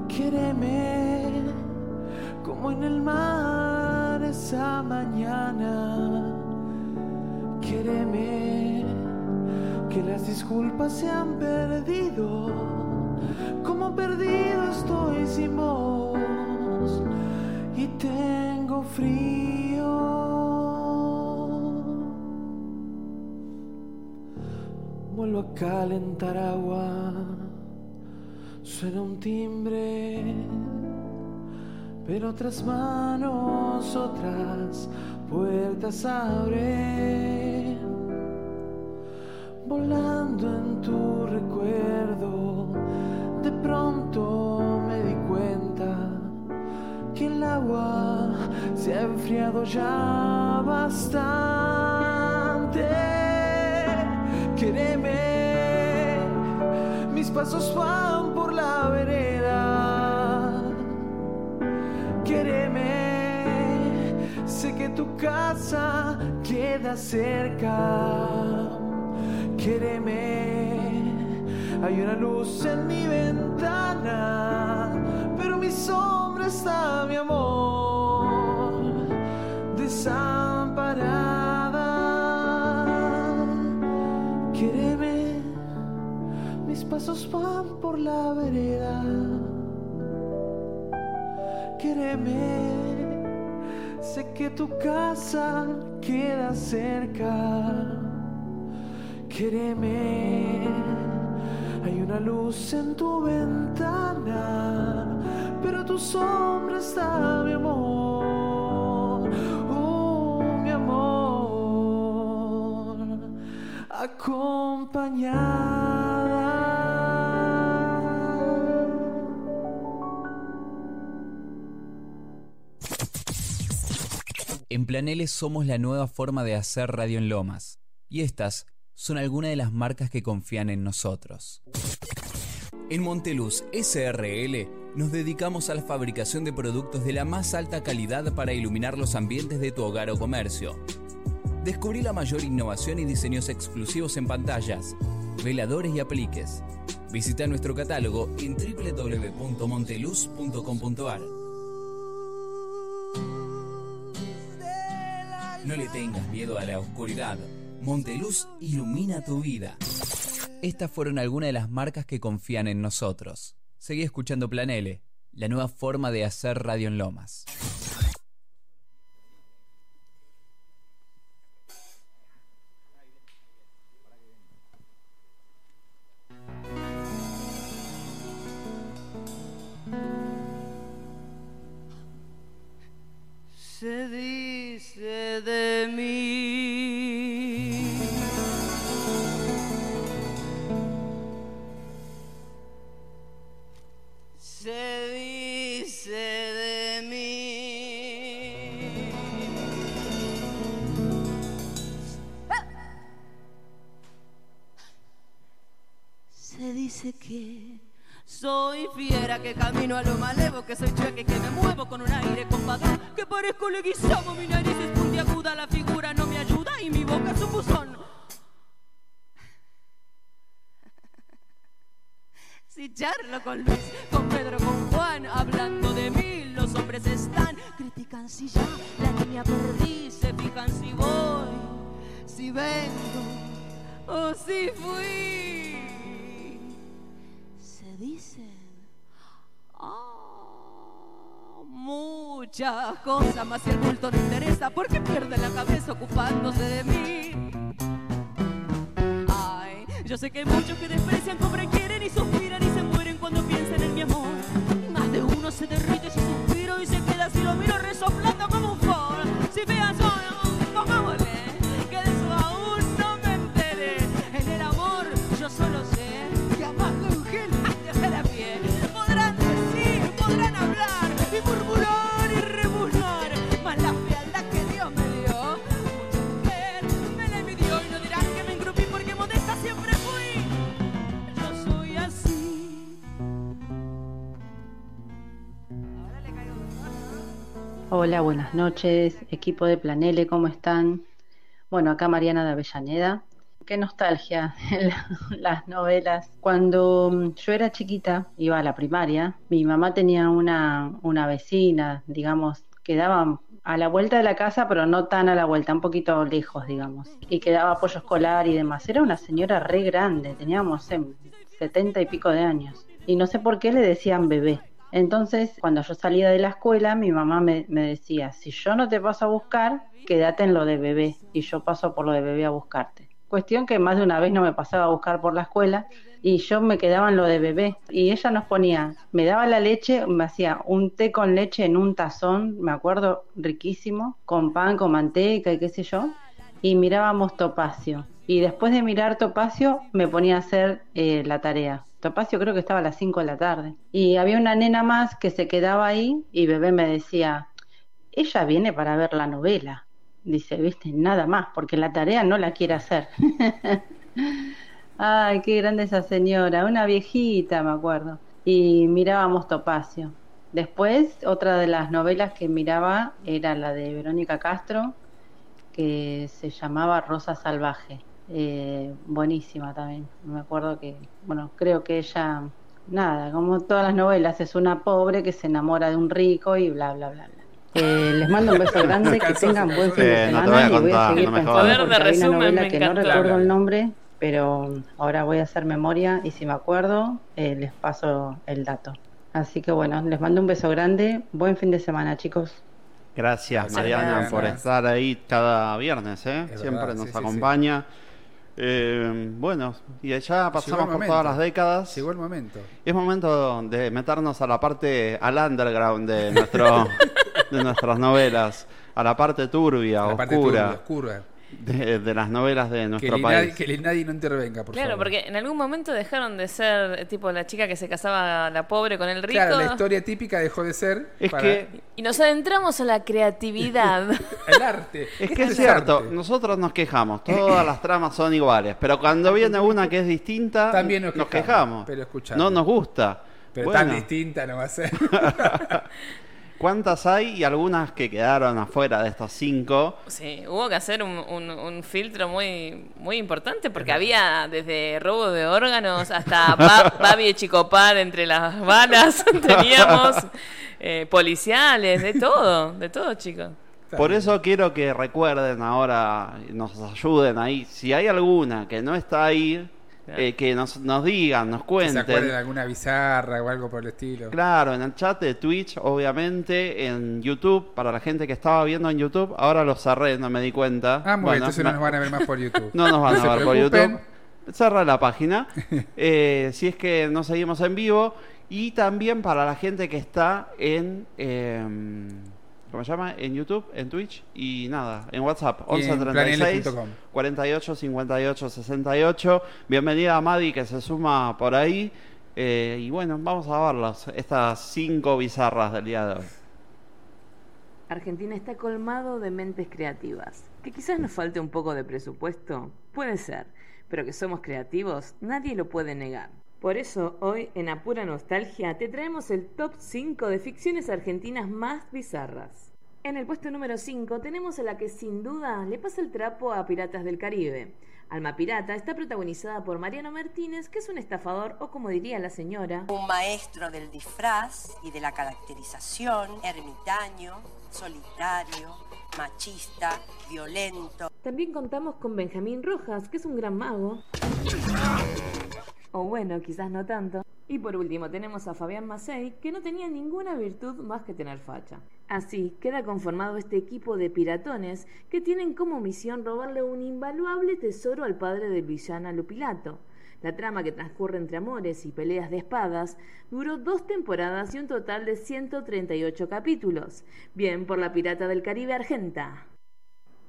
Quéreme como en el mar esa mañana. Quéreme que las disculpas se han perdido. Perdido estoy sin voz y tengo frío. Vuelvo a calentar agua, suena un timbre, pero otras manos, otras puertas abren, volando en tu recuerdo. Pronto me di cuenta que el agua se ha enfriado ya bastante. Quéreme, mis pasos van por la vereda. Quéreme, sé que tu casa queda cerca. Quéreme, hay una luz en mi ventana, pero mis sombra está mi amor, desamparada. Quiereme, mis pasos van por la vereda. Quiereme, sé que tu casa queda cerca. Quiereme, hay una luz en tu ventana, pero tu sombra está, mi amor. Oh, mi amor, acompañada. En Planeles somos la nueva forma de hacer radio en Lomas. Y estas son algunas de las marcas que confían en nosotros. En Monteluz SRL nos dedicamos a la fabricación de productos de la más alta calidad para iluminar los ambientes de tu hogar o comercio. Descubrí la mayor innovación y diseños exclusivos en pantallas, veladores y apliques. Visita nuestro catálogo en www.monteluz.com.ar. No le tengas miedo a la oscuridad. Monteluz ilumina tu vida. Estas fueron algunas de las marcas que confían en nosotros. Seguí escuchando Plan L, la nueva forma de hacer radio en Lomas. Que camino a lo malevo, que soy chueque, que me muevo con un aire compadre, que parezco leguizamo, mi nariz es puntiaguda, la figura no me ayuda y mi boca es un buzón. Si charlo con Luis, muchas cosas, más si el culto no interesa, porque pierde la cabeza ocupándose de mí. Ay, yo sé que hay muchos que desprecian, cobran, quieren y suspiran y se mueren cuando piensan en mi amor. Más de uno se derrite si suspiro y se queda si lo miro resoplando como un for. Si veas que Hola, buenas noches, equipo de Planele, ¿cómo están? Bueno, acá Mariana de Avellaneda. Qué nostalgia la- las novelas. Cuando mm, yo era chiquita, iba a la primaria, mi mamá tenía una, una vecina, digamos, quedaba a la vuelta de la casa, pero no tan a la vuelta, un poquito lejos, digamos, y quedaba apoyo escolar y demás. Era una señora re grande, teníamos setenta y pico de años, y no sé por qué le decían bebé. Entonces, cuando yo salía de la escuela, mi mamá me, decía, si yo no te paso a buscar, quédate en lo de bebé y yo paso por lo de bebé a buscarte. Cuestión que más de una vez no me pasaba a buscar por la escuela y yo me quedaba en lo de bebé. Y ella nos ponía, me daba la leche, me hacía un té con leche en un tazón, me acuerdo, riquísimo, con pan, con manteca y qué sé yo, y mirábamos Topacio. Y después de mirar Topacio, me ponía a hacer eh, la tarea. Topacio creo que estaba a las 5 de la tarde. Y había una nena más que se quedaba ahí y bebé me decía, ella viene para ver la novela. Dice, viste, nada más, porque la tarea no la quiere hacer. Ay, qué grande esa señora, una viejita, me acuerdo. Y mirábamos Topacio. Después, otra de las novelas que miraba era la de Verónica Castro, que se llamaba Rosa Salvaje. Eh, buenísima también. Me acuerdo que, bueno, creo que ella nada, como todas las novelas, es una pobre que se enamora de un rico y bla, bla, bla. bla. Eh, les mando un beso grande, que tengan buen fin de Eh, no te voy semana a y voy a seguir no pensando jodas. porque hay una novela que no recuerdo el nombre, pero ahora voy a hacer memoria y si me acuerdo eh, les paso el dato. Así que bueno, les mando un beso grande, buen fin de semana chicos. Gracias, Gracias, Mariana, Mariana. por estar ahí cada viernes, ¿eh? Es Siempre verdad, nos sí, sí, acompaña. Eh, bueno, y ya pasamos por todas las décadas. Llegó el momento. Es momento de meternos a la parte, al underground de, nuestro, de nuestras novelas, a la parte turbia, La parte turbia, oscura. De, de las novelas de Que nuestro ni, país. nadie, que nadie no intervenga, por Claro, favor. porque en algún momento dejaron de ser tipo la chica que se casaba la pobre con el rico. Claro, la historia típica dejó de ser. Es para- que, Y nos adentramos a la creatividad. El arte. es que es cierto, arte. nosotros nos quejamos, todas las tramas son iguales, pero cuando viene una que es distinta, También nos quejamos, quejamos. pero escuchame. no nos gusta. Pero Bueno, tan distinta no va a ser. ¿Cuántas hay? Y algunas que quedaron afuera de estos cinco. Sí, hubo que hacer un, un- un filtro muy muy importante porque había desde robo de órganos hasta ba Babi Chicopar entre las balas. Teníamos eh, policiales, de todo, de todo, chicos. Por eso quiero que recuerden ahora, nos ayuden ahí. Si hay alguna que no está ahí, eh, que nos, nos digan, nos ¿Se acuerdan de cuenten. alguna bizarra o algo por el estilo? Claro, en el chat de Twitch, obviamente, en YouTube, para la gente que estaba viendo en YouTube, ahora lo cerré, no me di cuenta. Ah, muy bien, Bueno, entonces me- no nos van a ver más por YouTube. No nos van No a ver por. YouTube. Cerra la página. Eh, si es que no seguimos en vivo. Y también para la gente que está en. em, ¿Cómo se llama? En YouTube, en Twitch y nada, en WhatsApp. Y en 1136 planele.com. 48 58 68. Bienvenida a Madi que se suma por ahí. Eh, y bueno, vamos a verlas. Estas cinco bizarras del día de hoy. Argentina está colmado de mentes creativas. Que quizás nos falte un poco de presupuesto, puede ser, pero que somos creativos, nadie lo puede negar. Por eso, hoy en Apura Nostalgia te traemos el top 5 de ficciones argentinas más bizarras. En el puesto número 5 tenemos a la que sin duda le pasa el trapo a Piratas del Caribe. Alma Pirata está protagonizada por Mariano Martínez, que es un estafador o como diría la señora, Un maestro del disfraz y de la caracterización, ermitaño, solitario, machista, violento. También contamos con Benjamín Rojas, que es un gran mago. O bueno, quizás no tanto. Y por último tenemos a Fabián Macei, que no tenía ninguna virtud más que tener facha. Así queda conformado este equipo de piratones que tienen como misión robarle un invaluable tesoro al padre del villano Lupilato. La trama que transcurre entre amores y peleas de espadas duró dos temporadas y un total de 138 capítulos. Bien por la Pirata del Caribe Argenta.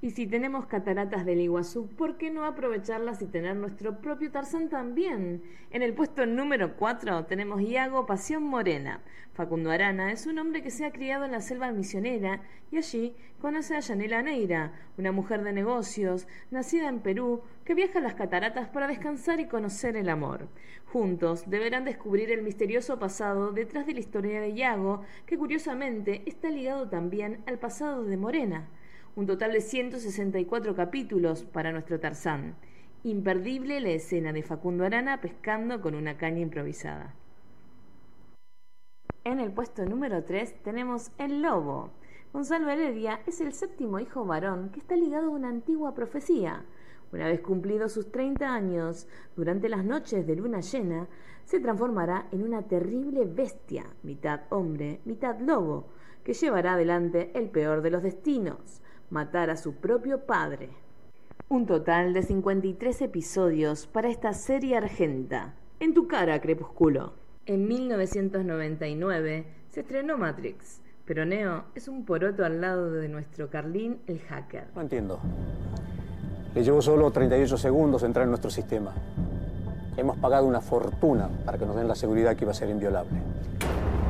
Y si tenemos cataratas del Iguazú, ¿por qué no aprovecharlas y tener nuestro propio Tarzán también? En el puesto número 4 tenemos Iago Pasión Morena. Facundo Arana es un hombre que se ha criado en la selva misionera y allí conoce a Yanela Neira, una mujer de negocios, nacida en Perú, que viaja a las cataratas para descansar y conocer el amor. Juntos deberán descubrir el misterioso pasado detrás de la historia de Iago, que curiosamente está ligado también al pasado de Morena un total de 164 capítulos para nuestro Tarzán. Imperdible la escena de Facundo Arana pescando con una caña improvisada. En el puesto número 3 tenemos El Lobo. Gonzalo Heredia es el séptimo hijo varón que está ligado a una antigua profecía. Una vez cumplidos sus 30 años, durante las noches de luna llena, se transformará en una terrible bestia, mitad hombre, mitad lobo, que llevará adelante el peor de los destinos, matar a su propio padre. Un total de 53 episodios para esta serie argenta. En tu cara, Crepúsculo. En 1999 se estrenó Matrix, pero Neo es un poroto al lado de nuestro Carlín el hacker. No entiendo. Le llevó solo 38 segundos entrar en nuestro sistema. Hemos pagado una fortuna para que nos den la seguridad que iba a ser inviolable.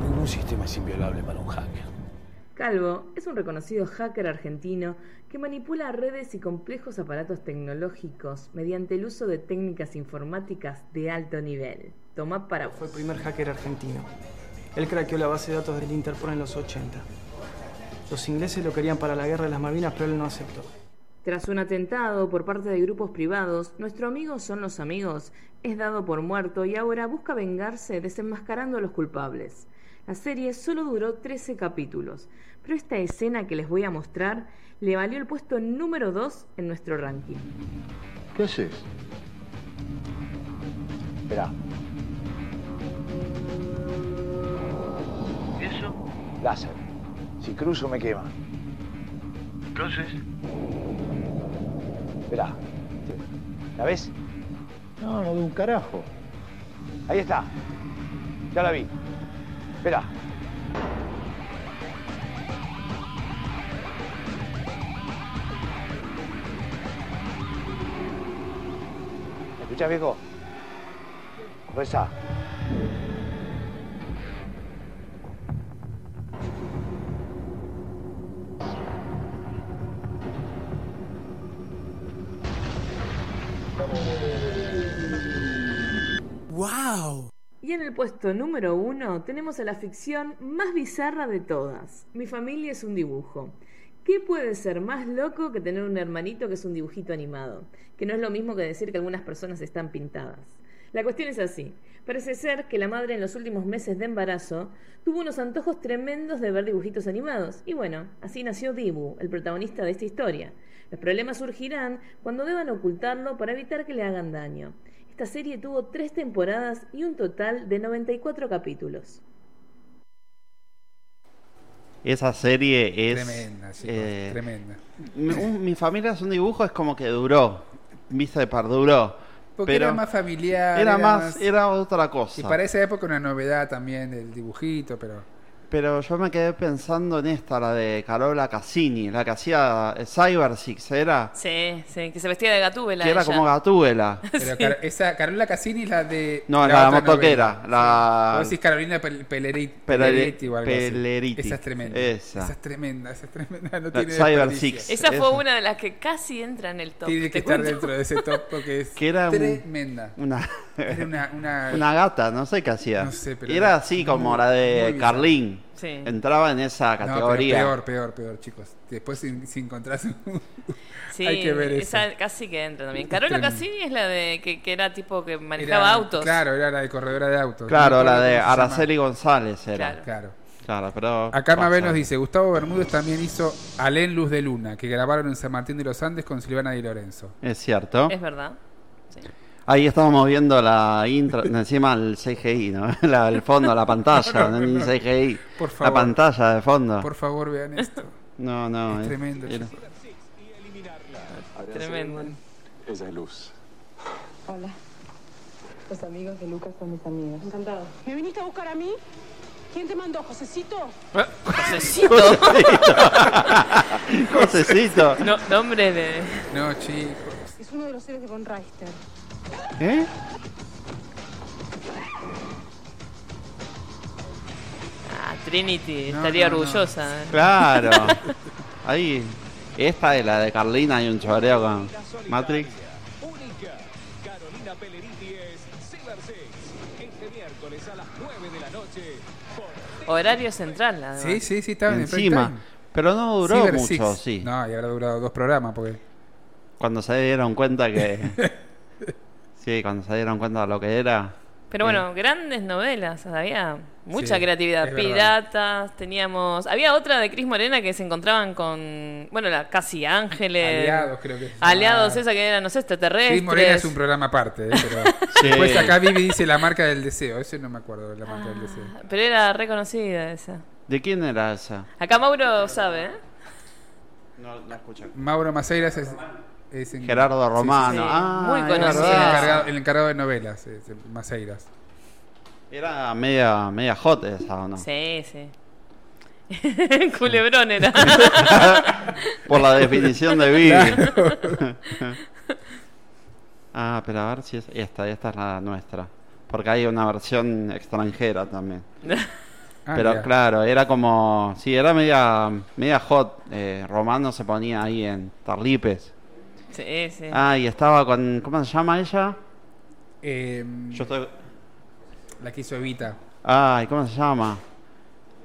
Ningún sistema es inviolable para un hacker. Calvo es un reconocido hacker argentino que manipula redes y complejos aparatos tecnológicos mediante el uso de técnicas informáticas de alto nivel. Toma para Fue el primer hacker argentino. Él craqueó la base de datos del Interpol en los 80. Los ingleses lo querían para la guerra de las Malvinas, pero él no aceptó. Tras un atentado por parte de grupos privados, nuestro amigo son los amigos es dado por muerto y ahora busca vengarse desenmascarando a los culpables. La serie solo duró 13 capítulos, pero esta escena que les voy a mostrar le valió el puesto número 2 en nuestro ranking. ¿Qué haces? Esperá. ¿Y eso? Láser. Si cruzo me quema. Entonces, Esperá. ¿La ves? no, no de un carajo. Ahí está. Ya la vi. Esperá. ¿Me escuchás, viejo? ¡Wow! Y en el puesto número uno tenemos a la ficción más bizarra de todas. Mi familia es un dibujo. ¿Qué puede ser más loco que tener un hermanito que es un dibujito animado? Que no es lo mismo que decir que algunas personas están pintadas. La cuestión es así. Parece ser que la madre en los últimos meses de embarazo tuvo unos antojos tremendos de ver dibujitos animados. Y bueno, así nació Dibu, el protagonista de esta historia. Los problemas surgirán cuando deban ocultarlo para evitar que le hagan daño. Esta serie tuvo tres temporadas y un total de 94 capítulos. Esa serie es. Tremenda, chicos, eh, tremenda. Mi, un- mi familia es un dibujo, es como que duró. Vista de par, duró. Porque pero era más familiar. era más, era otra cosa. Y para esa época una novedad también del dibujito, pero... Pero yo me quedé pensando en esta, la de Carola Cassini, la que hacía eh, Cyber Six, ¿era? Sí, sí, que se vestía de gatúbela. que era ella. como Gatúbela. pero Car- esa Carola Cassini es la de... No, es la otra motoquera, la- Sí. Vos decís Carolina Pel- Pelleri- Pelleri- Pelleriti o algo así. Pelleriti. Esa es tremenda. Esa. es tremenda, esa es tremenda. No La tiene Cyber. Six. Esa fue Esa. una de las que casi entra en el top. Tiene que estar cuento. dentro de ese top porque es Que era un- tremenda. Una, Era una, una, una gata, no sé qué hacía. No sé, pero era era así muy- como la de bizarro. Sí. Entraba en esa No, pero categoría. peor, peor, peor, chicos. Después si, si encontrás un- Sí, Hay que ver eso. esa casi que entra también. Carola. Cassini es la de que, que era tipo que manejaba Era- autos. Claro, era la de corredora de autos. Claro, No la de. Araceli González era. Claro. Claro. Claro, pero. Acá Mabel nos dice, Gustavo Bermúdez también hizo Alén Luz de Luna, que grabaron en San Martín de los Andes con Silvana Di Lorenzo. Es cierto. Es verdad. Sí. Ahí estábamos viendo la intro, encima el CGI, ¿no? La, el fondo, la pantalla, No, no, no, ni no. CGI. Por La favor. pantalla de fondo. Por favor, vean esto. No, no. es es- tremendo. era-. Tremendo. Esa es Luz. Hola. Los amigos de Lucas son mis amigos. Encantado. ¿Me viniste a buscar a mí? ¿Quién te mandó, Josecito? Josecito. Josecito. No, nombre de. No, chicos. Es uno de los seres de Von Reister. ¿Eh? Ah, Trinity. No, estaría no, no. orgullosa. ¿eh? Claro. Ahí. Esta es la de Carlina y un choreo con Matrix. Única. Carolina Pelleriti es Silver Six. Este miércoles a las 9 de la noche. Horario central, además. Sí, sí, sí, estaba en Encima. time. Pero no duró Cyber mucho, Six. sí. No, y habrá durado dos programas porque... Cuando se dieron cuenta que. sí, cuando se dieron cuenta de lo que era. Pero bueno, grandes novelas, había mucha Sí, creatividad. verdad. Piratas, teníamos. Había otra de Cris Morena que se encontraban con. Bueno, la Casi Ángeles. Aliados, creo que Aliados, esa que eran, no sé, extraterrestres. Cris Morena es un programa aparte, ¿eh? pero Sí. después acá Vivi dice la marca del deseo. Eso no me acuerdo de la marca del deseo. Pero era reconocida esa. ¿De quién era esa? Acá Mauro sabe, ¿eh? No la escuché. Mauro Maceiras es... es en- Gerardo sí, sí, Romano. sí. Ah, Muy conocido. El encargado, el encargado de novelas, es Maceiras. Era media, media hot esa, ¿o no? Sí, sí. Culebrón era. Por la definición de Vivi. ah, pero a ver si es esta, esta es la nuestra. Porque hay una versión extranjera también. Ah, pero claro, era como. Sí, era media, media hot. Eh, Romano se ponía ahí en Tarlipes. Sí, sí. Ah, y estaba con. ¿Cómo se llama ella? Em, Yo estoy. La que hizo Evita. Ay, ¿cómo se llama?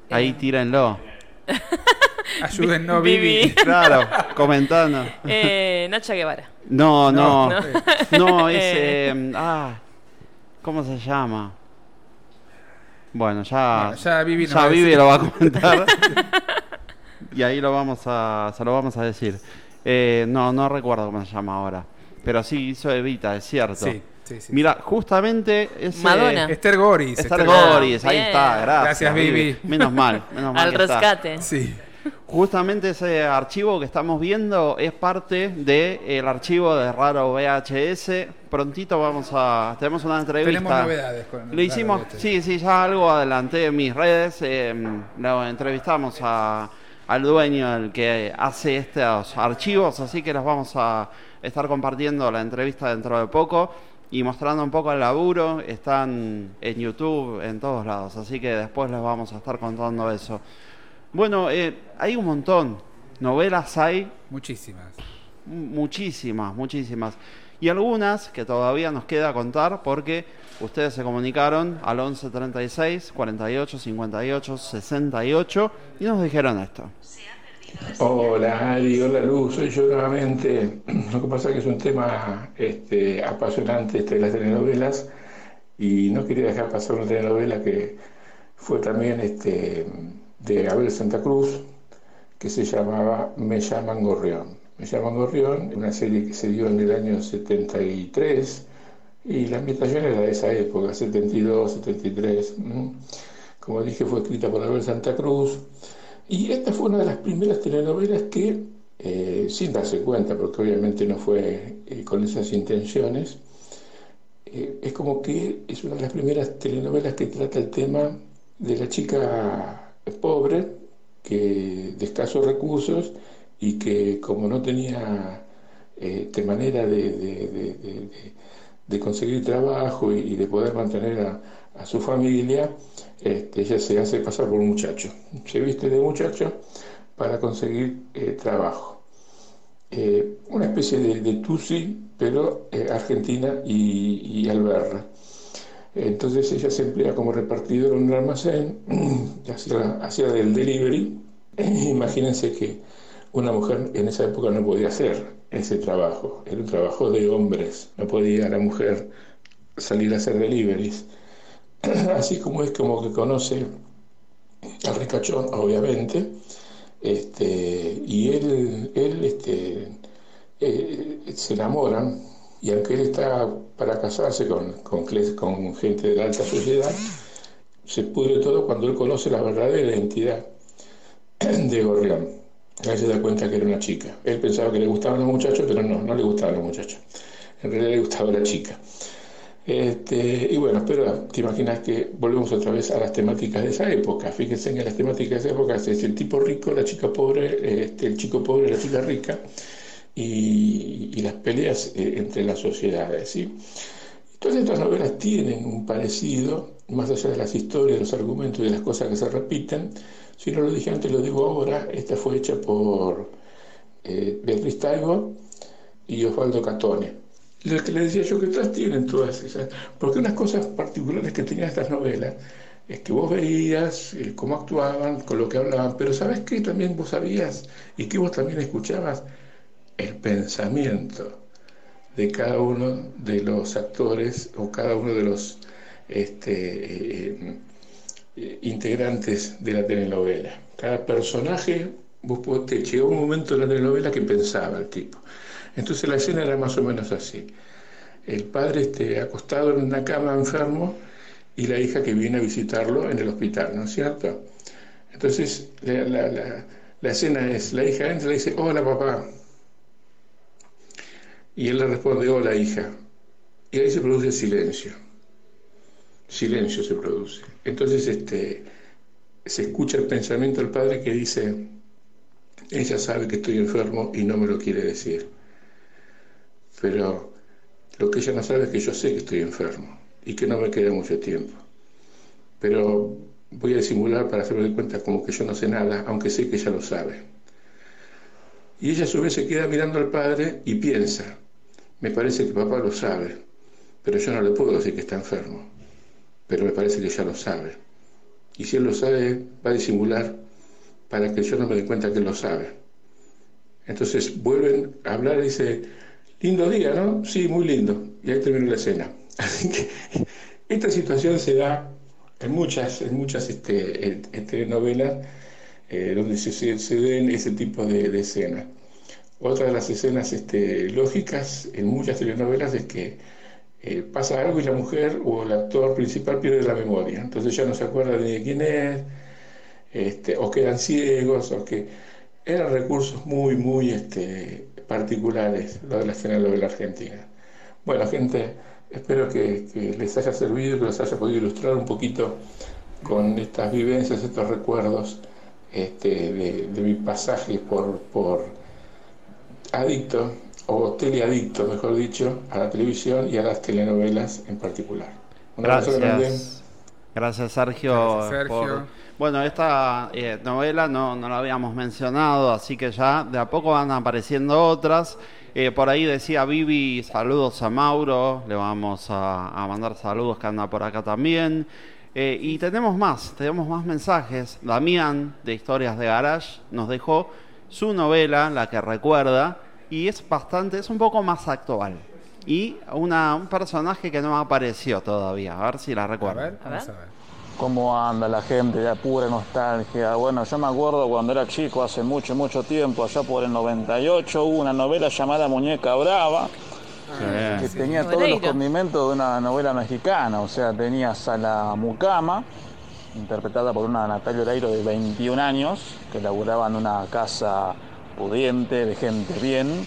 Ahí Eh. tírenlo. Ayúdennos, Vivi. Vivi. Claro, comentanos. Eh, Nacha Guevara. No, no, No. no, es... Eh. eh, ah, ¿cómo se llama? Bueno, ya, Bueno, ya Vivi nos va a Vivi lo va a comentar. y ahí lo vamos a, se lo vamos a decir. Eh, no, no recuerdo cómo se llama ahora. Pero sí hizo Evita, es cierto. Sí, sí, sí. Mira, justamente ese... Madonna. Esther Goris. Esther Goris, ahí bien. está, gracias. Gracias, Vivi. Menos mal, menos mal Al que está. rescate. Sí. Justamente ese archivo que estamos viendo es parte del archivo de Raro VHS. Prontito vamos a. Tenemos una entrevista. Tenemos novedades con Lo hicimos, sí, sí, ya algo adelanté en mis redes. eh, lo entrevistamos a- al dueño, el que hace estos archivos, así que los vamos a estar compartiendo la entrevista dentro de poco y mostrando un poco el laburo. Están en YouTube, en todos lados, así que después les vamos a estar contando eso. Bueno, eh, hay un montón. Novelas hay Muchísimas. muchísimas, muchísimas. Y algunas que todavía nos queda contar porque ustedes se comunicaron al 11 36 48 58 68 y nos dijeron esto. Hola Ari, hola Luz, soy yo nuevamente. Lo que pasa es que es un tema este, apasionante este de las telenovelas y no quería dejar pasar una telenovela que fue también este, de Abel Santa Cruz, que se llamaba Me llaman Gorrión. Me llaman Gorrión, una serie que se dio en el año 73 y la ambientación era de esa época, 72, 73. ¿m? Como dije, fue escrita por Abel Santa Cruz. Y esta fue una de las primeras telenovelas que, eh, sin darse cuenta, porque obviamente no fue eh, con esas intenciones, eh, es como que es una de las primeras telenovelas que trata el tema de la chica pobre, que de escasos recursos y que como no tenía de manera de- de- de- de conseguir trabajo y, de poder mantener a, a su familia, este, ella se hace pasar por un muchacho. Se viste de muchacho para conseguir eh, trabajo. Eh, una especie de, de Tusi, pero eh, argentina y, y alberra. Entonces ella se emplea como repartidora en un almacén, hacía, del delivery. Imagínense que una mujer en esa época no podía hacer ese trabajo, era un trabajo de hombres, no podía la mujer salir a hacer deliveries. Así como es como que conoce al ricachón, obviamente, este, y él, él este, eh, se enamoran, y aunque él está para casarse con, con, gente de la alta sociedad, se pudre todo cuando él conoce la verdadera identidad de Gorrión. Ahí se da cuenta que era una chica. Él pensaba que le gustaban los muchachos, pero no, no le gustaban los muchachos. En realidad le gustaba la chica. Este, y bueno, pero te imaginas que volvemos otra vez a las temáticas de esa época. Fíjense que las temáticas de esa época es el tipo rico, la chica pobre, este, el chico pobre, la chica rica, y, y las peleas eh, entre las sociedades. ¿sí? Todas estas novelas tienen un parecido, más allá de las historias, los argumentos y las cosas que se repiten. Si no lo dije antes, lo digo ahora. Esta fue hecha por eh, Beatriz Taibo y Osvaldo Catone. Lo que le decía yo que todas tienen todas esas. Porque unas cosas particulares que tenían estas novelas es que vos veías eh, cómo actuaban, con lo que hablaban, pero ¿sabes qué también vos sabías y que vos también escuchabas? El pensamiento de cada uno de los actores o cada uno de los este, eh, eh, integrantes de la telenovela. Cada personaje, vos podés- llegó un momento de la telenovela que pensaba el tipo. Entonces la escena era más o menos así. El padre este, acostado en una cama enfermo y la hija que viene a visitarlo en el hospital, ¿no es cierto? Entonces la, la- la- la escena es, la hija entra y le dice, hola papá. Y él le responde, hola hija. Y ahí se produce silencio. Silencio se produce. Entonces este, se escucha el pensamiento del padre que dice, ella sabe que estoy enfermo y no me lo quiere decir. Pero lo que ella no sabe es que yo sé que estoy enfermo y que no me queda mucho tiempo. Pero voy a disimular para hacerme de cuenta como que yo no sé nada, aunque sé que ella lo sabe. Y ella a su vez se queda mirando al padre y piensa, me parece que papá lo sabe, pero yo no le puedo decir que está enfermo, pero me parece que ella lo sabe. Y si él lo sabe, va a disimular para que yo no me dé cuenta que él lo sabe. Entonces vuelven a hablar y dice, lindo día, ¿no? Sí, muy lindo. Y ahí termina la escena. Así que esta situación se da en muchas, en muchas este, en- en telenovelas eh, donde se, den ese tipo de, de escenas. Otra de las escenas este, lógicas en muchas telenovelas es que eh, pasa algo y la mujer o el actor principal pierde la memoria. Entonces ya no se acuerda ni de quién es, este, o quedan ciegos, o que eran recursos muy, muy este, particulares lo de la telenovela argentina. Bueno, gente, espero que, que les haya servido, que les haya podido ilustrar un poquito con estas vivencias, estos recuerdos este, de, de mi pasaje por, por adicto, o teleadicto, mejor dicho, a la televisión y a las telenovelas en particular. Un. Gracias. Gracias, Sergio. Gracias, Sergio. por- Bueno, esta eh, novela no, no la habíamos mencionado, así que ya de a poco van apareciendo otras. Eh, por ahí decía Vivi, saludos a Mauro, le vamos a, a mandar saludos que anda por acá también. Eh, y tenemos más, tenemos más mensajes. Damián, de Historias de Garage, nos dejó su novela, la que recuerda, y es bastante, es un poco más actual. Y una, un personaje que no apareció todavía, a ver si la recuerda. Vamos a ver. ¿Cómo anda la gente de pura nostalgia? Bueno, yo me acuerdo cuando era chico, hace mucho, mucho tiempo, allá por el 98, hubo una novela llamada Muñeca Brava, que tenía todos los condimentos de una novela mexicana, o sea, tenías a la mucama, interpretada por una Natalia Oreiro de 21 años, que laburaba en una casa pudiente, de gente bien,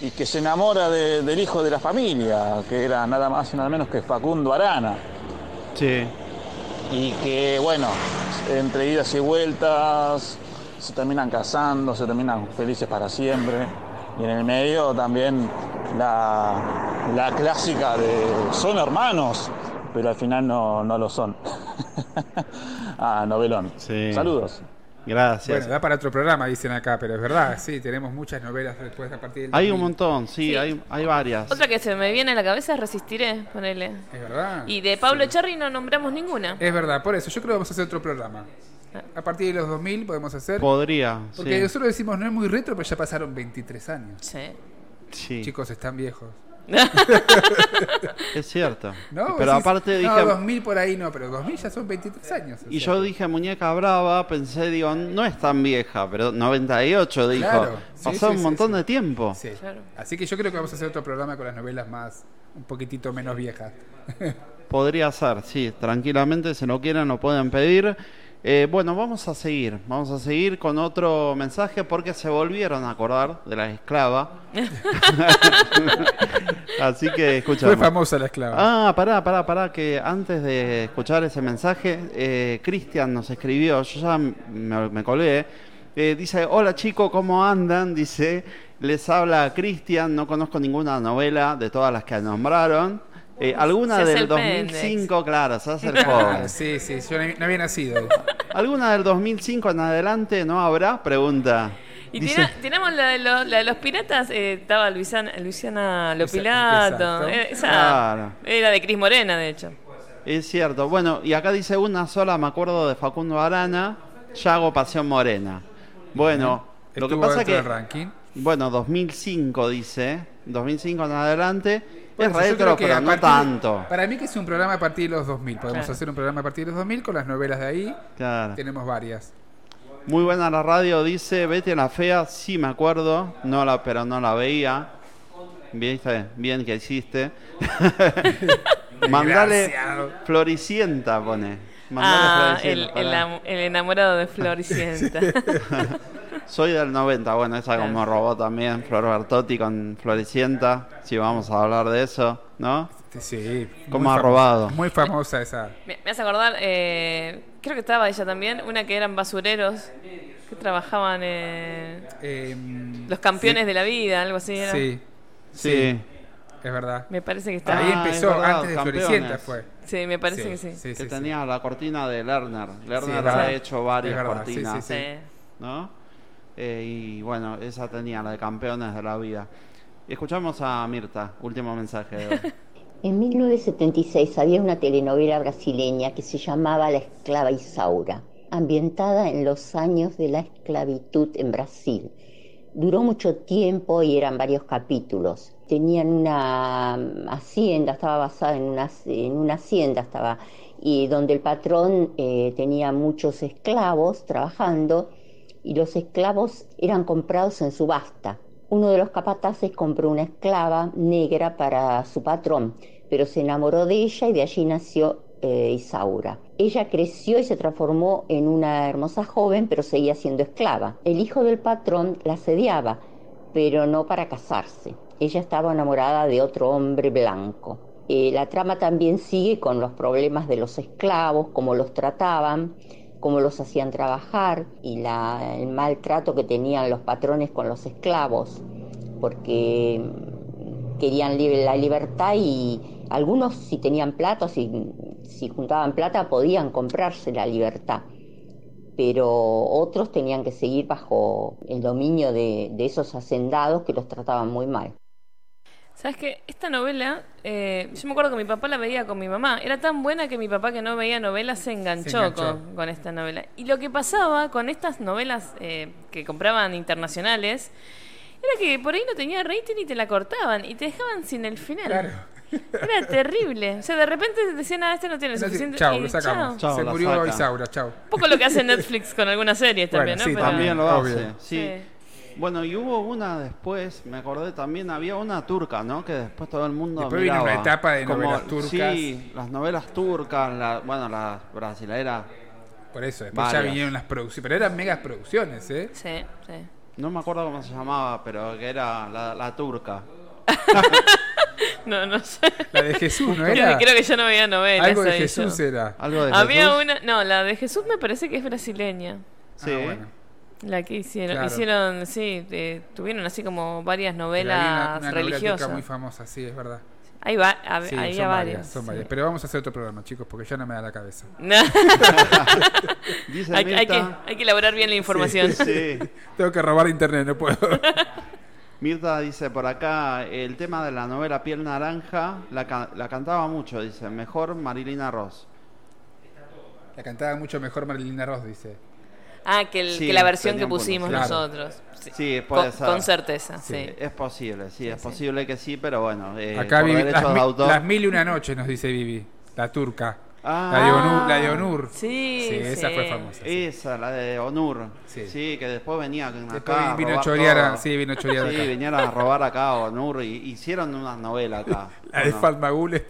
y que se enamora de- del hijo de la familia, que era nada más y nada menos que Facundo Arana Sí. y que bueno, entre idas y vueltas se terminan casando, se terminan felices para siempre. Y en el medio también la, la clásica de son hermanos, pero al final no, no lo son. ah, novelón. Saludos. Gracias. Bueno, da para otro programa, dicen acá, pero es verdad, sí, tenemos muchas novelas después a partir del Hay un 2000. montón, sí, Sí. Hay, hay varias. Otra que se me viene a la cabeza es Resistiré, ponele. Es verdad. Y de Pablo Cherry no nombramos ninguna. Es verdad, por eso yo creo que vamos a hacer otro programa. A partir de los 2000 podemos hacer. Podría, Porque sí. nosotros decimos no es muy retro, pero ya pasaron 23 años. Sí. Sí. Chicos, están viejos. Es cierto. ¿No? Pero Decís, aparte No, dije. 2000 por ahí no, pero 2000 ya son 23 años. Y sea yo dije muñeca brava, pensé, digo, no es tan vieja, pero 98 dijo. Claro, sí, Pasó sí, un sí, montón sí. de tiempo. Sí. Así que yo creo que vamos a hacer otro programa con las novelas más, un poquitito menos viejas. Podría ser, sí, tranquilamente, si no quieren, lo pueden pedir. Eh, bueno, vamos a seguir, vamos a seguir con otro mensaje porque se volvieron a acordar de la esclava. Así que escuchamos. Fue famosa la esclava. Ah, pará, pará, pará, que antes de escuchar ese mensaje, eh, Cristian nos escribió, yo ya me, me colgué, eh, dice, hola chico, ¿cómo andan? Dice, les habla Cristian, no conozco ninguna novela de todas las que nombraron. Eh, ¿Alguna del el pendex. 2005? Claro, se hace el pobre. sí, sí, yo no, había nacido. ¿Alguna del 2005 en adelante no habrá? Pregunta. Y Dice- tiramos la de, los, la de los piratas, eh, estaba Luisiana, Luisiana Lopilato. exacto. eh, esa Claro. era de Cris Morena, de hecho. Es cierto. Bueno, y acá dice una sola, me acuerdo de Facundo Arana, Yago Pasión Morena. Bueno, lo que pasa que... ranking. Bueno, 2005 dice, 2005 en adelante. Bueno, es retro, que pero no partir- tanto. Para mí que es un programa a partir de los 2000. Podemos Claro. hacer un programa a partir de los 2000 con las novelas de ahí. Claro. Tenemos varias. Muy buena la radio, dice Betty la Fea, sí me acuerdo, no la, pero no la veía. ¿Viste? Bien que hiciste. Mandale. Floricienta, pone. Mandale Ah, Floricienta, el enamorado de Floricienta. Soy del 90, bueno, esa como robó también Flor Bertotti con Floricienta, si vamos a hablar de eso, ¿no? Sí. ¿Cómo ha robado? Muy famosa esa. me, me hace acordar, eh, creo que estaba ella también, una que eran basureros, que trabajaban en los campeones sí. de la vida, algo así. Era. Sí. Sí. Es verdad. Me parece que está. Ahí Ah, empezó, es verdad, antes de campeones. Floricienta fue. Sí, me parece Sí, que sí. sí, que sí, tenía la cortina de Lerner. Lerner ha hecho varias sí, cortinas. sí, sí. ¿No? Eh, y bueno, esa tenía, la de campeones de la vida. Escuchamos a Mirta, último mensaje de hoy. En 1976 había una telenovela brasileña que se llamaba La esclava Isaura. ambientada en los años de la esclavitud en Brasil. Duró mucho tiempo y eran varios capítulos. Tenían una hacienda, estaba basada en una, en una hacienda, estaba, y donde el patrón eh, tenía muchos esclavos trabajando y los esclavos eran comprados en subasta. Uno de los capataces compró una esclava negra para su patrón, pero se enamoró de ella y de allí nació eh, Isaura. Ella creció y se transformó en una hermosa joven, pero seguía siendo esclava. El hijo del patrón la asediaba, pero no para casarse. Ella estaba enamorada de otro hombre blanco. Eh, la trama también sigue con los problemas de los esclavos, cómo los trataban, cómo los hacían trabajar y la- el maltrato que tenían los patrones con los esclavos, porque querían la libertad y algunos si tenían plata, si, si juntaban plata, podían comprarse la libertad, pero otros tenían que seguir bajo el dominio de esos hacendados que los trataban muy mal. ¿Sabes qué? Esta novela, eh, yo me acuerdo que mi papá la veía con mi mamá. Era tan buena que mi papá, que no veía novelas, se enganchó, Se enganchó. Con, con esta novela. Y lo que pasaba con estas novelas eh, que compraban internacionales era que por ahí no tenía rating y te la cortaban y te dejaban sin el final. Era terrible. O sea, de repente decían, ah, este no tiene suficiente. Chao, lo sacamos. chao. Se murió sacan. Isaura, chao. Un poco lo que hace Netflix con algunas series también, Bueno, ¿no? sí, Pero- También lo Obvio. hace, sí. Sí. Bueno, y hubo una después, me acordé también, había una turca, ¿no? Que después todo el mundo Después vino miraba. una etapa de Como- novelas turcas. Sí, las novelas turcas, la, bueno, las brasileras. Por eso, después ya Varias. vinieron las producciones. Pero eran megas producciones, ¿eh? Sí, sí. No me acuerdo cómo se llamaba, pero que era la, la turca. No, no sé. La de Jesús, ¿no Creo era? que- Creo que yo no veía novelas. Algo de Jesús yo. era. Algo de Había Jesús. una. No, la de Jesús me parece que es brasileña. Sí. Ah, bueno. La que hicieron. Claro. Hicieron, sí, eh, tuvieron así como varias novelas una, una religiosas. muy famosa, sí, es verdad. Ahí va, Sí, son varias. varias, son sí. varias. Pero vamos a hacer otro programa, chicos, porque ya no me da la cabeza. No. Dice hay, hay que, hay que elaborar bien la información. Sí. Tengo que robar internet, no puedo. Mirta dice por acá, el tema de la novela Piel Naranja la, la cantaba mucho, dice, mejor Marilina Ross. La cantaba mucho mejor Marilina Ross, dice. Ah, que, el- Sí, que la versión que pusimos claro. nosotros. Sí, Sí, puede con, ser. con certeza, sí. Es posible, sí, es posible que sí, pero bueno, eh, Acá por Vivi- las, de mi- autor. las mil y una noches, nos dice Vivi. La turca. Ah. la de Onur. La de Onur. Sí, esa sí. fue famosa. Esa, la de Onur. Sí. Sí, que después venía acá Después vino a robar chorear a- sí, vino a chorear Sí, acá. vinieron a robar acá a Onur y hicieron una novela acá. La de ¿o no? Fatmagul.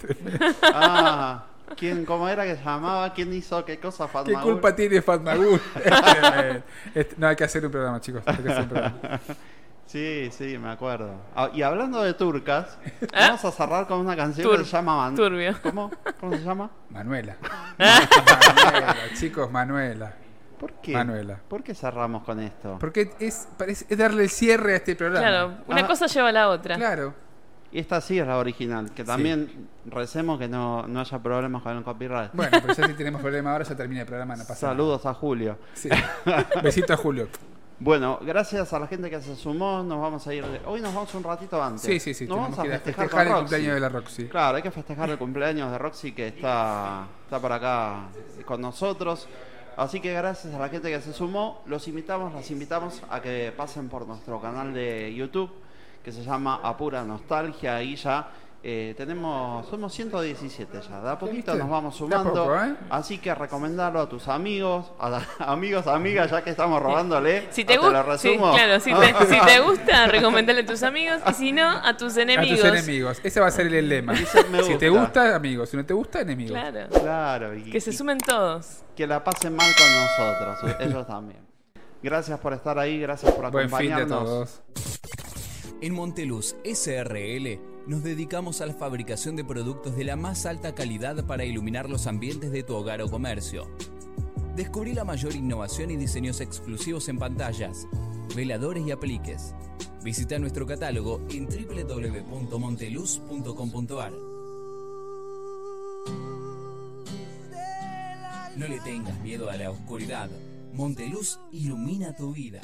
Ah, ¿quién, ¿cómo era que se llamaba? ¿Quién hizo qué cosa ¿Qué culpa tiene Fatmagul? Tremendo. Este- no, hay que hacer un programa, chicos. Hay que hacer un programa. Sí, sí, me acuerdo. Ah, y hablando de turcas, ¿Ah? vamos a cerrar con una canción Tur- que se llama Man- turbio. ¿Cómo? ¿Cómo se llama? Manuela. Manuela, chicos, Manuela. ¿Por qué? Manuela. ¿Por qué cerramos con esto? Porque es, parece, es darle el cierre a este programa. Claro, una Ah. cosa lleva a la otra. Claro. Y esta sí es la original, que también recemos que no, no haya problemas con el copyright. Bueno, pero ya si tenemos problema ahora, ya termina el programa, no pasa Saludos a Julio. Sí. Besito a Julio. Bueno, gracias a la gente que se sumó, nos vamos a ir. de- Hoy nos vamos un ratito antes. Sí, sí, sí, Nos vamos a festejar, el cumpleaños de la Roxy. Claro, hay que festejar el cumpleaños de Roxy que está, está por acá con nosotros. Así que gracias a la gente que se sumó, los invitamos, las invitamos a que pasen por nuestro canal de YouTube que se llama Apura Nostalgia. Ahí ya eh, tenemos, somos 117 ya, de a poquito nos vamos a sumando. poco, ¿eh? Así que recomendarlo a tus amigos, a la- amigos, amigas, ya que estamos robándole. Si te lo gusta, sí, claro, si te, si te gusta, recomendale a tus amigos y si no, a tus A enemigos. tus enemigos. Ese va a ser el lema. Dice, "Me Si te gusta". amigos. Si no te gusta, enemigos. Claro. Claro, y- Que se y- sumen todos. que la pasen mal con nosotros, ellos también. Gracias por estar ahí, gracias por Buen fin de acompañarnos. todos. En Monteluz SRL nos dedicamos a la fabricación de productos de la más alta calidad para iluminar los ambientes de tu hogar o comercio. Descubrí la mayor innovación y diseños exclusivos en pantallas, veladores y apliques. Visita nuestro catálogo en www.monteluz.com.ar. No le tengas miedo a la oscuridad. Monteluz ilumina tu vida.